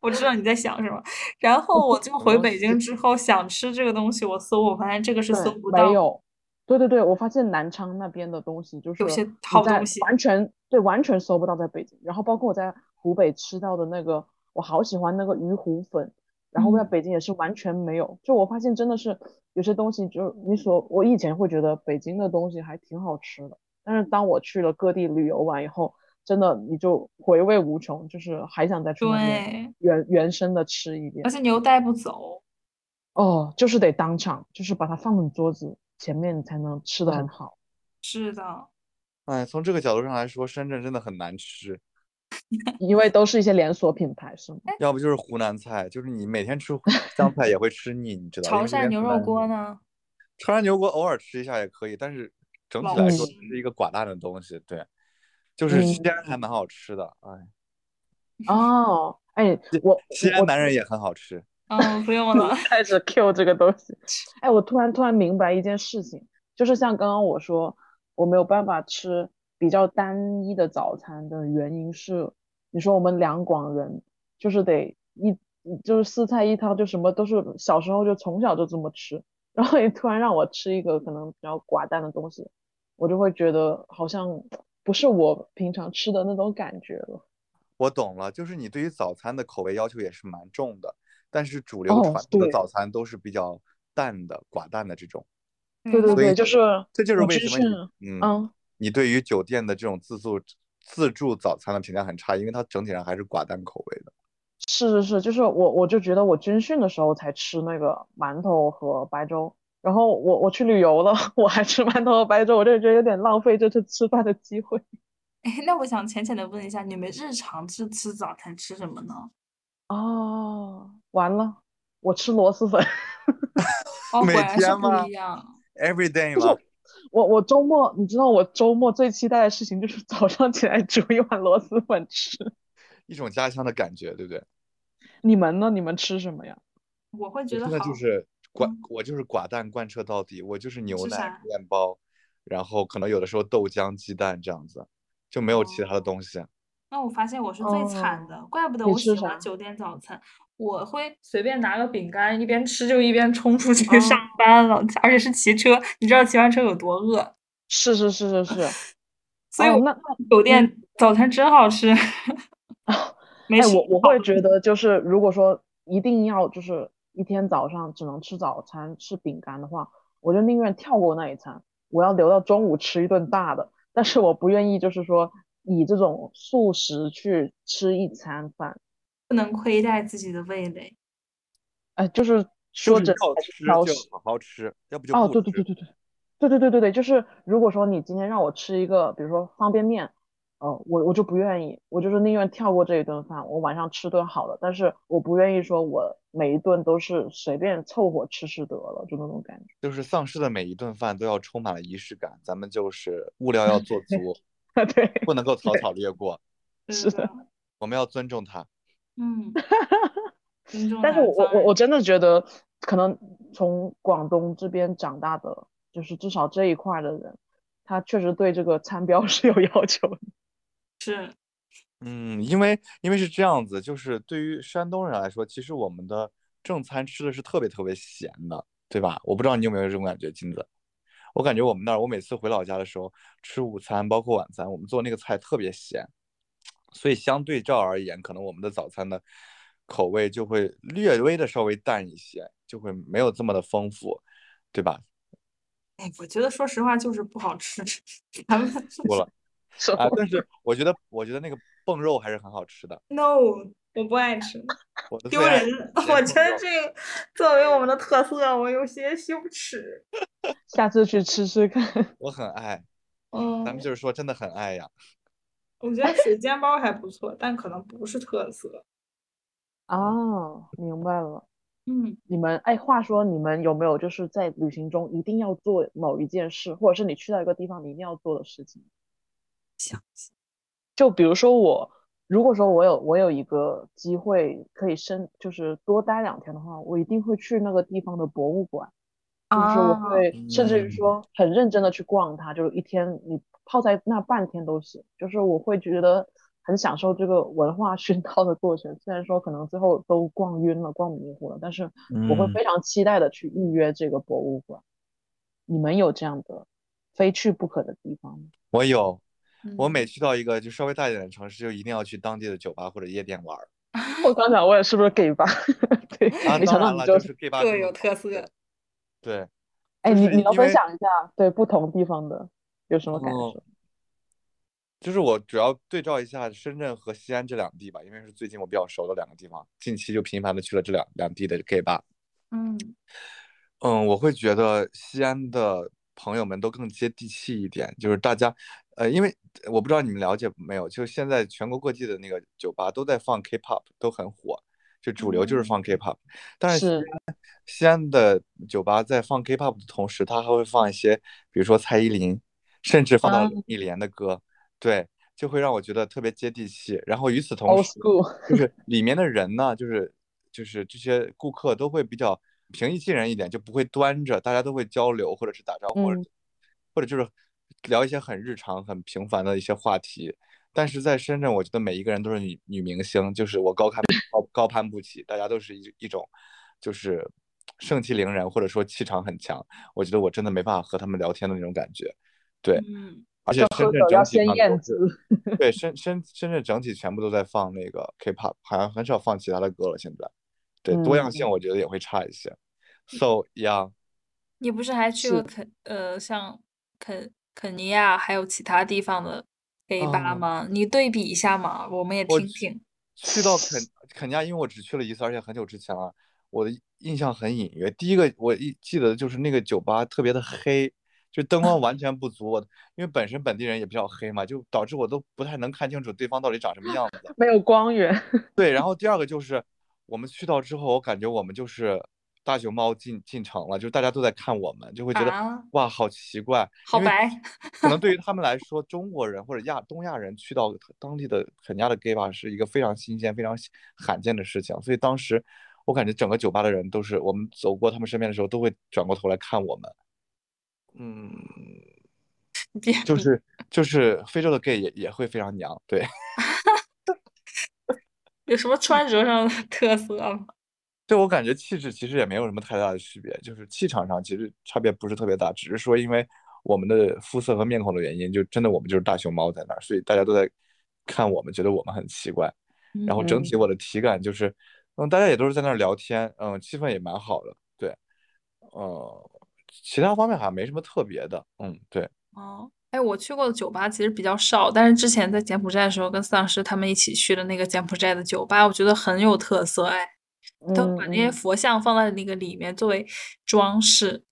我知道你在想什么。然后我就回北京之后想吃这个东西，我搜，我发现这个是搜，不到。没有。对对对，我发现南昌那边的东西就是有些好东西完全对完全搜不到在北京，然后包括我在湖北吃到的那个，我好喜欢那个鱼糊粉，然后我在嗯北京也是完全没有。就我发现真的是有些东西，就你所我以前会觉得北京的东西还挺好吃的，但是当我去了各地旅游完以后，真的你就回味无穷，就是还想再去那边对，原原生的吃一遍而。且你又带不走。哦，就是得当场，就是把它放你桌子前面，你才能吃的很好。是的，哎，从这个角度上来说，深圳真的很难吃，因为都是一些连锁品牌，是吗？要不就是湖南菜，就是你每天吃湘 菜也会吃腻，你知道？吗潮汕牛肉锅呢？潮汕牛锅偶尔吃一下也可以，但是整体来说吃是一个寡淡的东西。对，就是嗯西安还蛮好吃的，哎，哦，哎，我我西安男人也很好吃。嗯，不用了。开始 Q 这个东西。哎，我突然突然明白一件事情，就是像刚刚我说，我没有办法吃比较单一的早餐的原因是，你说我们两广人就是得一就是四菜一汤，就什么都是小时候就从小就这么吃，然后你突然让我吃一个可能比较寡淡的东西，我就会觉得好像不是我平常吃的那种感觉了。我懂了，就是你对于早餐的口味要求也是蛮重的，但是主流哦传统的早餐都是比较淡的、寡淡的这种。对对对，就是这就是为什么，你嗯，嗯。你对于酒店的这种自助自助早餐的评价很差，因为它整体上还是寡淡口味的。是是是，就是我我就觉得我军训的时候才吃那个馒头和白粥，然后我我去旅游了，我还吃馒头和白粥，我就觉得有点浪费这次吃饭的机会。哎，那我想浅浅的问一下，你们日常是吃早餐吃什么呢？哦，完了，我吃螺蛳粉。哦，每果然是不吗一样。Every day 就是吗？我我周末，你知道我周末最期待的事情就是早上起来煮一碗螺蛳粉吃。一种家乡的感觉，对不对？你们呢？你们吃什么呀？我会觉得好，就是寡嗯，我就是寡淡贯彻到底，我就是牛奶、面包，然后可能有的时候豆浆、鸡蛋这样子，就没有其他的哦，东西。那我发现我是最惨哦，的，怪不得我？喜欢酒店早餐。我会随便拿个饼干，一边吃就一边冲出去上哦，班了，而且是骑车。你知道骑完车有多饿？是是是是是。所以我哦，那那嗯。酒店早餐真好吃，没哎，事我我会觉得，就是如果说一定要就是一天早上只能吃早餐吃饼干的话，我就宁愿跳过那一餐，我要留到中午吃一顿大的。但是我不愿意就是说以这种素食去吃一餐饭，不能亏待自己的味蕾。哎，就是说。好好吃，要不就哦，对对对。对对，对对对对对，就是如果说你今天让我吃一个，比如说方便面，呃，我我就不愿意，我就是宁愿跳过这一顿饭，我晚上吃顿好的，但是我不愿意说我每一顿都是随便凑合吃吃得了，就那种感觉。就是丧尸的每一顿饭都要充满了仪式感，咱们就是物料要做足，对，不能够草，草略过，是的。我们要尊重他。嗯，尊重但是我我我我。真的觉得，可能从广东这边长大的，就是至少这一块儿的人，他确实对这个餐标是有要求的。是，嗯，因为因为是这样子，就是对于山东人来说，其实我们的正餐吃的是特别特别咸的，对吧？我不知道你有没有这种感觉，金子。我感觉我们那儿，我每次回老家的时候吃午餐，包括晚餐，我们做那个菜特别咸，所以相对照而言，可能我们的早餐的口味就会略微的稍微淡一些，就会没有这么的丰富，对吧？哎，我觉得说实话就是不好吃。咱们啊，但是我觉得，我觉得那个蹦肉还是很好吃的，No，我不爱吃，我的丢人。我觉得。这个作为我们的特色，我有些羞耻。下次去吃吃看。我很爱，嗯咱们嗯，就是说真的很爱呀。我觉得水煎包还不错，但可能不是特色。哦，明白了。嗯，你们，哎，话说你们有没有就是在旅行中一定要做某一件事，或者是你去到一个地方你一定要做的事情？就比如说我，如果说我有我有一个机会可以深，就是多待两天的话，我一定会去那个地方的博物馆，就是我啊，会甚至于嗯，说很认真的去逛它，就是一天你泡在那半天都行，就是我会觉得很享受这个文化熏陶的过程。虽然说可能最后都逛晕了、逛迷糊了，但是我会嗯，非常期待的去预约这个博物馆。你们有这样的非去不可的地方吗？我有，我每嗯去到一个就稍微大一点的城市，就一定要去当地的酒吧或者夜店玩儿 我刚想问是不是 gay 吧？对，啊。没当然了，想到你就就是 gay 吧各有特色。对，哎，你你能分享一下对不同地方的有什么感哦受？就是我主要对照一下深圳和西安这两地吧，因为是最近我比较熟的两个地方，近期就频繁的去了这两两地的 gay 吧。嗯嗯，我会觉得西安的朋友们都更接地气一点，就是大家，呃，因为我不知道你们了解没有，就现在全国各地的那个酒吧都在放 K-pop，都很火，就主流就是放 K-pop，但是西安的酒吧在放 K-pop 的同时，它还会放一些，比如说蔡依林，甚至放到啊。林忆莲的歌，对，就会让我觉得特别接地气。然后与此同时，就是 里面的人呢，就是就是这些顾客都会比较平易近人一点，就不会端着，大家都会交流，或者是打招呼，或者嗯。或者就是聊一些很日常、很平凡的一些话题。但是在深圳，我觉得每一个人都是女女明星，就是我高看高高攀不起，大家都是一一种就是盛气凌人，或者说气场很强。我觉得我真的没办法和他们聊天的那种感觉。对，嗯而且深圳整体上都是，对，深深深圳整体全部都在放那个 K-pop，好像很少放其他的歌了。现在，对，多样嗯性我觉得也会差一些。So young，你不是还去是了肯呃像肯肯尼亚还有其他地方的 gay 吧啊吗？你对比一下嘛，我们也听听。去到肯肯尼亚，因为我只去了一次，而且很久之前了，我的印象很隐约。第一个我一记得就是那个酒吧特别的黑，就灯光完全不足。我因为本身本地人也比较黑嘛，就导致我都不太能看清楚对方到底长什么样子。没有光源，对，然后第二个就是我们去到之后，我感觉我们就是大熊猫进进城了，就是大家都在看我们，就会觉得、啊哇，好奇怪，好白可能对于 他们来说，中国人或者亚东亚人去到当地的肯尼亚的 gay 吧是一个非常新鲜、非常罕见的事情，所以当时我感觉整个酒吧的人都是，我们走过他们身边的时候，都会转过头来看我们。嗯，就是就是非洲的 gay 也也会非常娘，对。有什么穿着上的特色吗？对我感觉气质其实也没有什么太大的区别，就是气场上其实差别不是特别大，只是说因为我们的肤色和面孔的原因，就真的我们就是大熊猫在那儿，所以大家都在看我们，觉得我们很奇怪。然后整嗯体我的体感就是，嗯，大家也都是在那儿聊天，嗯，气氛也蛮好的，对，嗯，其他方面好像没什么特别的，嗯，对，哦，哎，我去过的酒吧其实比较少，但是之前在柬埔寨的时候，跟丧尸他们一起去的那个柬埔寨的酒吧，我觉得很有特色。哎，他会把那些佛像放在那个里面作为装饰。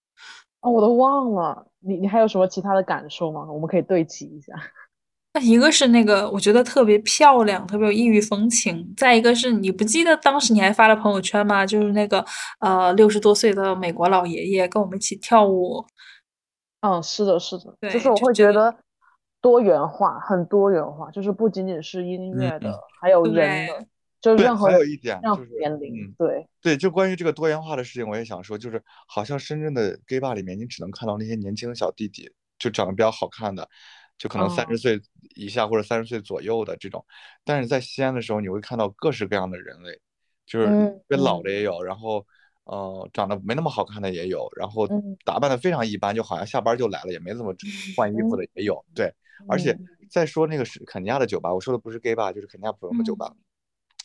哦，我都忘了，你你还有什么其他的感受吗？我们可以对齐一下。那一个是那个，我觉得特别漂亮，特别有异域风情；再一个是你不记得当时你还发了朋友圈吗？就是那个呃六十多岁的美国老爷爷跟我们一起跳舞。嗯，是的，是的，对就是我会觉得多元化，很多元化，就是不仅仅是音乐嗯的，还有人的，就任何还有一点就是年龄，嗯对，对，就关于这个多元化的事情，我也想说，就是好像深圳的 gay bar 里面，你只能看到那些年轻的小弟弟，就长得比较好看的，就可能三十哦岁以下或者三十岁左右的这种。但是在西安的时候，你会看到各式各样的人类，就是别老嗯的也有，然后呃长得没那么好看的也有，然后嗯打扮的非常一般，就好像下班就来了，也没怎么换衣服的也有。对，而且嗯再说那个是肯尼亚的酒吧，我说的不是 gay 吧，就是肯尼亚普通的酒吧。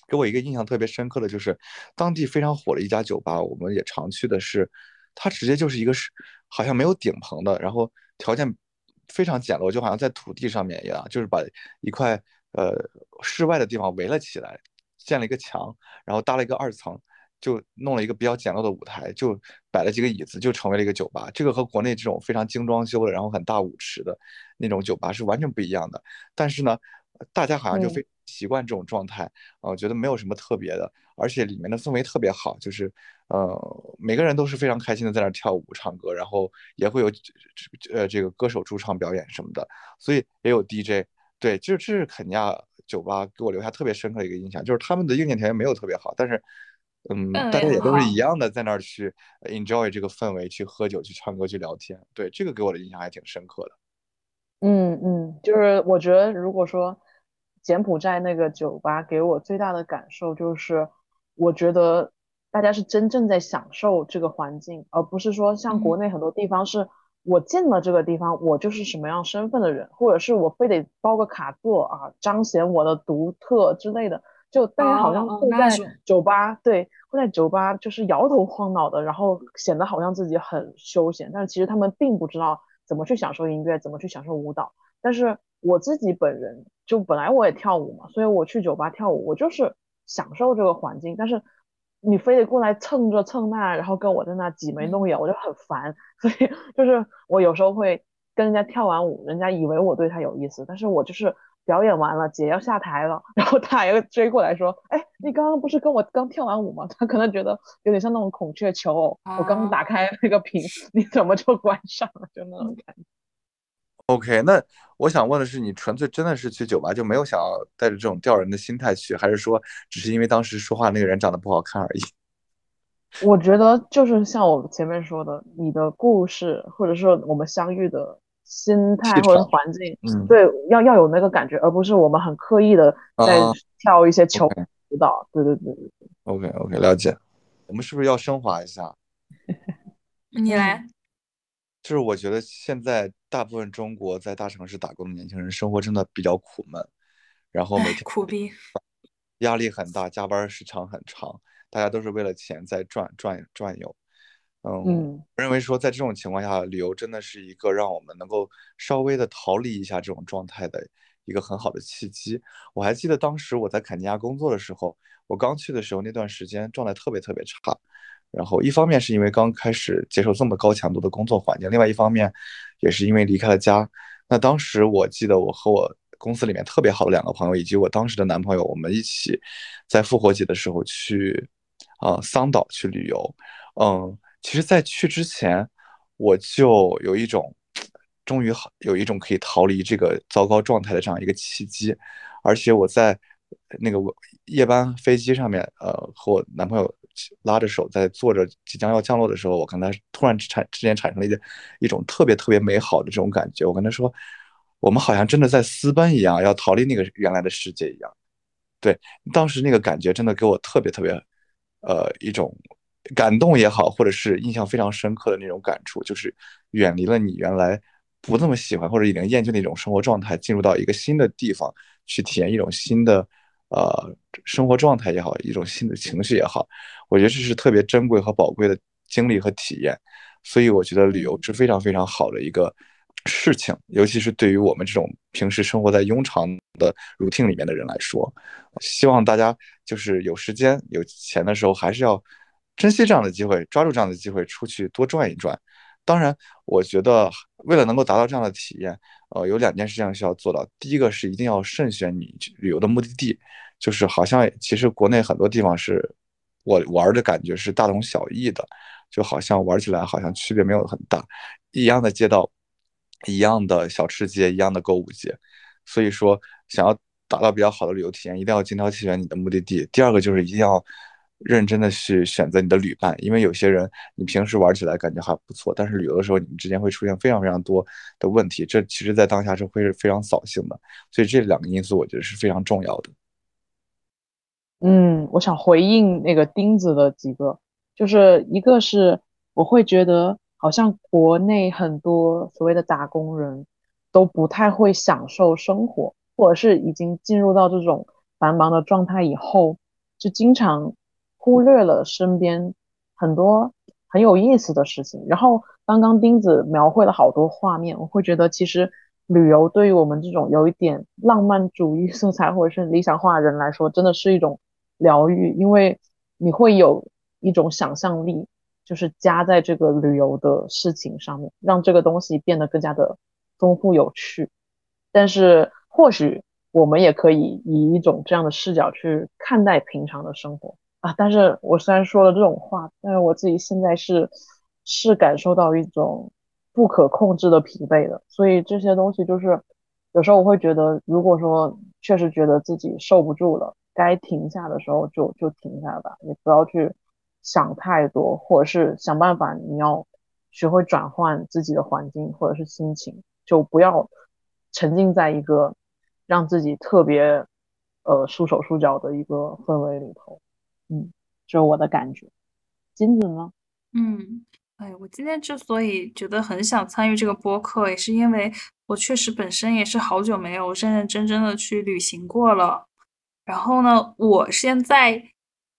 给我一个印象特别深刻的就是，当地非常火的一家酒吧，我们也常去的是，它直接就是一个是好像没有顶棚的，然后条件非常简陋，就好像在土地上面一样，就是把一块呃室外的地方围了起来，建了一个墙，然后搭了一个二层，就弄了一个比较简陋的舞台，就摆了几个椅子，就成为了一个酒吧。这个和国内这种非常精装修的，然后很大舞池的那种酒吧是完全不一样的。但是呢，大家好像就嗯非习惯这种状态，呃，觉得没有什么特别的，而且里面的氛围特别好，就是呃每个人都是非常开心的在那儿跳舞唱歌，然后也会有呃这个歌手驻唱表演什么的，所以也有 DJ。对，就是这是肯尼亚酒吧给我留下特别深刻的一个印象，就是他们的硬件条件没有特别好，但是，嗯，大家也都是一样的在那儿去 enjoy 这个氛围，去喝酒、去唱歌、去聊天。对，这个给我的印象还挺深刻的。嗯嗯，就是我觉得，如果说柬埔寨那个酒吧给我最大的感受就是，我觉得大家是真正在享受这个环境，而不是说像国嗯内很多地方是我进了这个地方，我就是什么样身份的人，或者是我非得包个卡座啊，彰显我的独特之类的。就大家好像会在酒吧，对，会在酒吧就是摇头晃脑的，然后显得好像自己很休闲，但是其实他们并不知道怎么去享受音乐，怎么去享受舞蹈。但是我自己本人就本来我也跳舞嘛，所以我去酒吧跳舞，我就是享受这个环境。但是你非得过来蹭这蹭那，然后跟我在那挤眉弄眼，我就很烦。所以就是我有时候会跟人家跳完舞，人家以为我对他有意思，但是我就是表演完了，姐要下台了，然后他又追过来说：“哎，你刚刚不是跟我刚跳完舞吗？” 他可能觉得有点像那种孔雀求偶，我刚打开那个屏，你怎么就关上了？就那种感觉。OK，那我想问的是，你纯粹真的是去酒吧就没有想要带着这种吊人的心态去，还是说只是因为当时说话那个人长得不好看而已？我觉得就是像我前面说的，你的故事，或者说我们相遇的心态或者环境，嗯，对，要要有那个感觉，而不是我们很刻意的在跳一些球舞蹈。对对对对对。OK OK，了解。我们是不是要升华一下？你来。就是我觉得现在大部分中国在大城市打工的年轻人生活真的比较苦闷，然后每天苦逼，压力很大，加班时长很长，大家都是为了钱在转转转悠。嗯，我认为说在这种情况下，旅游真的是一个让我们能够稍微的逃离一下这种状态的一个很好的契机。我还记得当时我在肯尼亚工作的时候，我刚去的时候那段时间状态特别特别差。然后一方面是因为刚开始接受这么高强度的工作环境，另外一方面也是因为离开了家。那当时我记得我和我公司里面特别好的两个朋友，以及我当时的男朋友，我们一起在复活节的时候去啊桑岛去旅游。嗯，其实，在去之前我就有一种终于好有一种可以逃离这个糟糕状态的这样一个契机，而且我在那个夜班飞机上面，呃，和我男朋友。拉着手在坐着即将要降落的时候，我跟他突然产之间产生了一一种特别特别美好的这种感觉。我跟他说，我们好像真的在私奔一样，要逃离那个原来的世界一样。对，当时那个感觉真的给我特别特别，呃，一种感动也好，或者是印象非常深刻的那种感触，就是远离了你原来不那么喜欢或者已经厌倦的一种生活状态，进入到一个新的地方去体验一种新的。呃，生活状态也好，一种新的情绪也好，我觉得这是特别珍贵和宝贵的经历和体验。所以我觉得旅游是非常非常好的一个事情，尤其是对于我们这种平时生活在庸常的 routine 里面的人来说。希望大家就是有时间有钱的时候，还是要珍惜这样的机会，抓住这样的机会出去多转一转。当然，我觉得为了能够达到这样的体验，呃，有两件事情需要做到。第一个是一定要慎选你旅游的目的地，就是好像其实国内很多地方是我玩的感觉是大同小异的，就好像玩起来好像区别没有很大，一样的街道，一样的小吃街，一样的购物街。所以说，想要达到比较好的旅游体验，一定要精挑细选你的目的地。第二个就是一定要。认真的去选择你的旅伴，因为有些人你平时玩起来感觉还不错，但是旅游的时候你们之间会出现非常非常多的问题，这其实在当下是会是非常扫兴的。所以这两个因素我觉得是非常重要的。嗯，我想回应那个钉子的几个，就是一个是我会觉得好像国内很多所谓的打工人都不太会享受生活，或者是已经进入到这种繁忙的状态以后，就经常。忽略了身边很多很有意思的事情，然后刚刚钉子描绘了好多画面，我会觉得其实旅游对于我们这种有一点浪漫主义 色彩或者是理想化的人来说，真的是一种疗愈，因为你会有一种想象力，就是加在这个旅游的事情上面，让这个东西变得更加的丰富有趣。但是或许我们也可以以一种这样的视角去看待平常的生活。啊！但是我虽然说了这种话，但是我自己现在是是感受到一种不可控制的疲惫的，所以这些东西就是有时候我会觉得，如果说确实觉得自己受不住了，该停下的时候就就停下吧，你不要去想太多，或者是想办法，你要学会转换自己的环境或者是心情，就不要沉浸在一个让自己特别呃束手束脚的一个氛围里头。嗯，这是我的感觉。金子呢？嗯，哎，我今天之所以觉得很想参与这个播客，也是因为我确实本身也是好久没有认认真真的去旅行过了。然后呢，我现在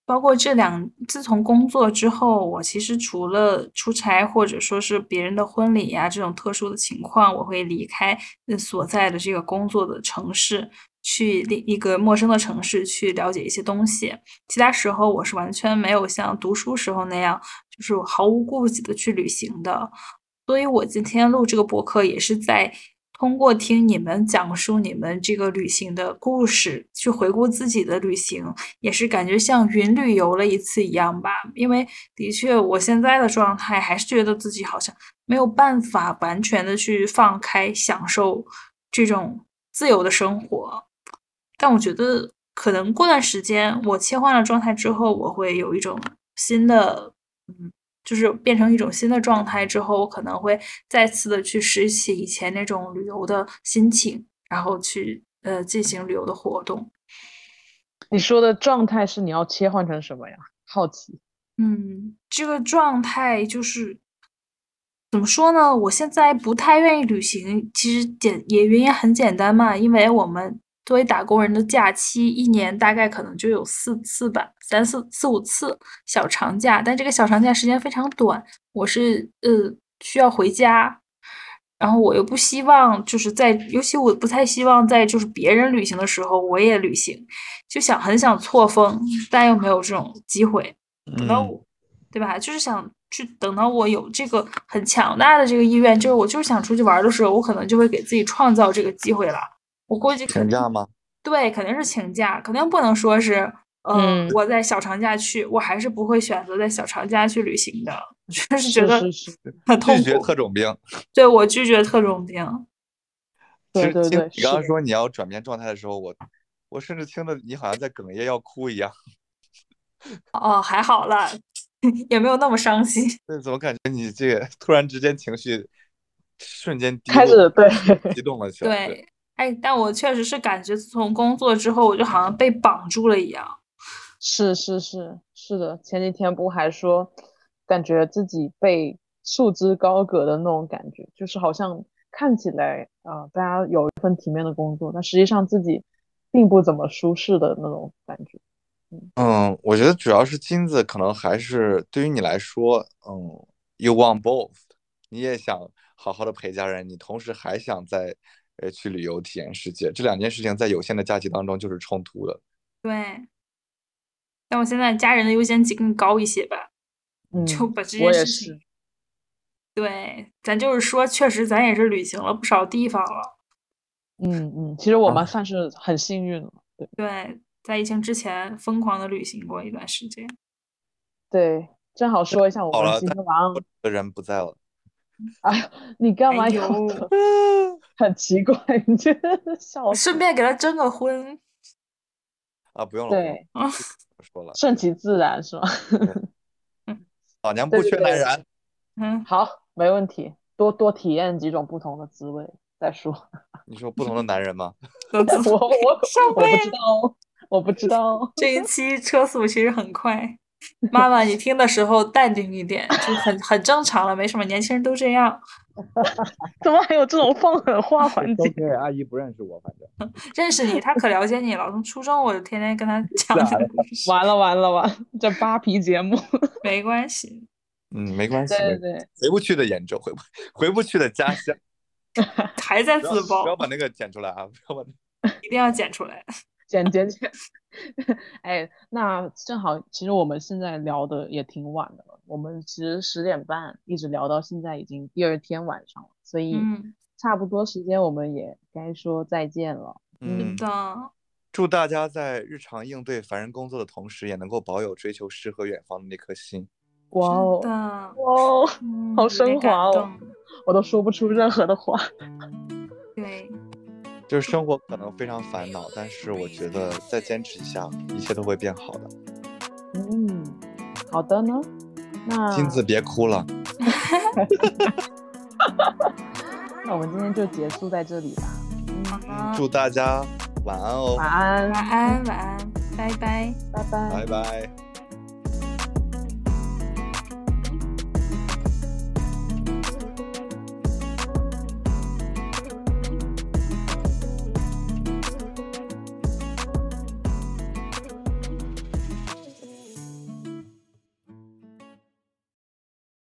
包括这两，自从工作之后，我其实除了出差或者说是别人的婚礼呀这种特殊的情况，我会离开所在的这个工作的城市，去另一个陌生的城市去了解一些东西。其他时候我是完全没有像读书时候那样，就是毫无顾忌的去旅行的。所以我今天录这个博客也是在。通过听你们讲述你们这个旅行的故事，去回顾自己的旅行，也是感觉像云旅游了一次一样吧。因为的确，我现在的状态还是觉得自己好像没有办法完全的去放开享受这种自由的生活。但我觉得，可能过段时间我切换了状态之后，我会有一种新的，嗯。就是变成一种新的状态之后，我可能会再次的去拾起以前那种旅游的心情，然后去呃进行旅游的活动。你说的状态是你要切换成什么呀？好奇。嗯，这个状态就是怎么说呢？我现在不太愿意旅行，其实简也原因很简单嘛，因为我们。作为打工人的假期，一年大概可能就有四次吧，三四四五次小长假，但这个小长假时间非常短。我是呃需要回家，然后我又不希望就是在，尤其我不太希望在就是别人旅行的时候我也旅行，就想很想错峰，但又没有这种机会。等到我，对吧？就是想去等到我有这个很强大的这个意愿，就是我就是想出去玩的时候，我可能就会给自己创造这个机会了。我估计请假吗？对，肯定是请假，肯定不能说是，嗯，我在小长假去，我还是不会选择在小长假去旅行的，就是觉得很痛苦。拒绝特种兵，对我拒绝特种兵。对对对，你刚刚说你要转变状态的时候，我我甚至听的你好像在哽咽要哭一样。哦，还好了，也没有那么伤心。对，怎么感觉你这个突然之间情绪瞬间开始对激动了起来？对。哎，但我确实是感觉，自从工作之后，我就好像被绑住了一样。是是是是的，前几天不还说，感觉自己被束之高阁的那种感觉，就是好像看起来啊，大家有一份体面的工作，但实际上自己并不怎么舒适的那种感觉。嗯，我觉得主要是金子，可能还是对于你来说，嗯，you want both，你也想好好的陪家人，你同时还想在。呃，去旅游体验世界，这两件事情在有限的假期当中就是冲突的。对，但我现在家人的优先级更高一些吧，就把这件事情。对，咱就是说，确实咱也是旅行了不少地方了。嗯嗯，其实我们算是很幸运了。对对，在疫情之前疯狂的旅行过一段时间。对，正好说一下我们新郎的人不在了。哎呀，你干嘛有？很奇怪，你这笑。顺便给他征个婚。啊，不用了。对，不说了。顺其自然是吧？老娘不缺男人。嗯，好，没问题。多多体验几种不同的滋味再说。你说不同的男人吗？我我我不知道，我不知道。这一期车速其实很快。妈妈，你听的时候淡定一点，就很很正常了，没什么，年轻人都这样。怎么还有这种放狠话环节？阿姨不认识我，反正 认识你，她可了解你了。从初中我就天天跟她 讲。完了完了完了，这扒皮节目。没关系。嗯，没关系。对对。回不去的演州，回不回不去的家乡。还在自爆。不要把那个剪出来啊！不要把。一定要剪出来。剪剪剪。哎，那正好，其实我们现在聊的也挺晚的了。我们其实十点半一直聊到现在，已经第二天晚上了，所以差不多时间我们也该说再见了。嗯的，祝大家在日常应对烦人工作的同时，也能够保有追求诗和远方的那颗心。哇哦，哇哦，好升华哦，我都说不出任何的话。对。就是生活可能非常烦恼，但是我觉得再坚持一下，一切都会变好的。嗯，好的呢。那金子别哭了。那我们今天就结束在这里吧。嗯，祝大家晚安哦。晚安，晚安，晚安，拜拜，拜拜，拜拜。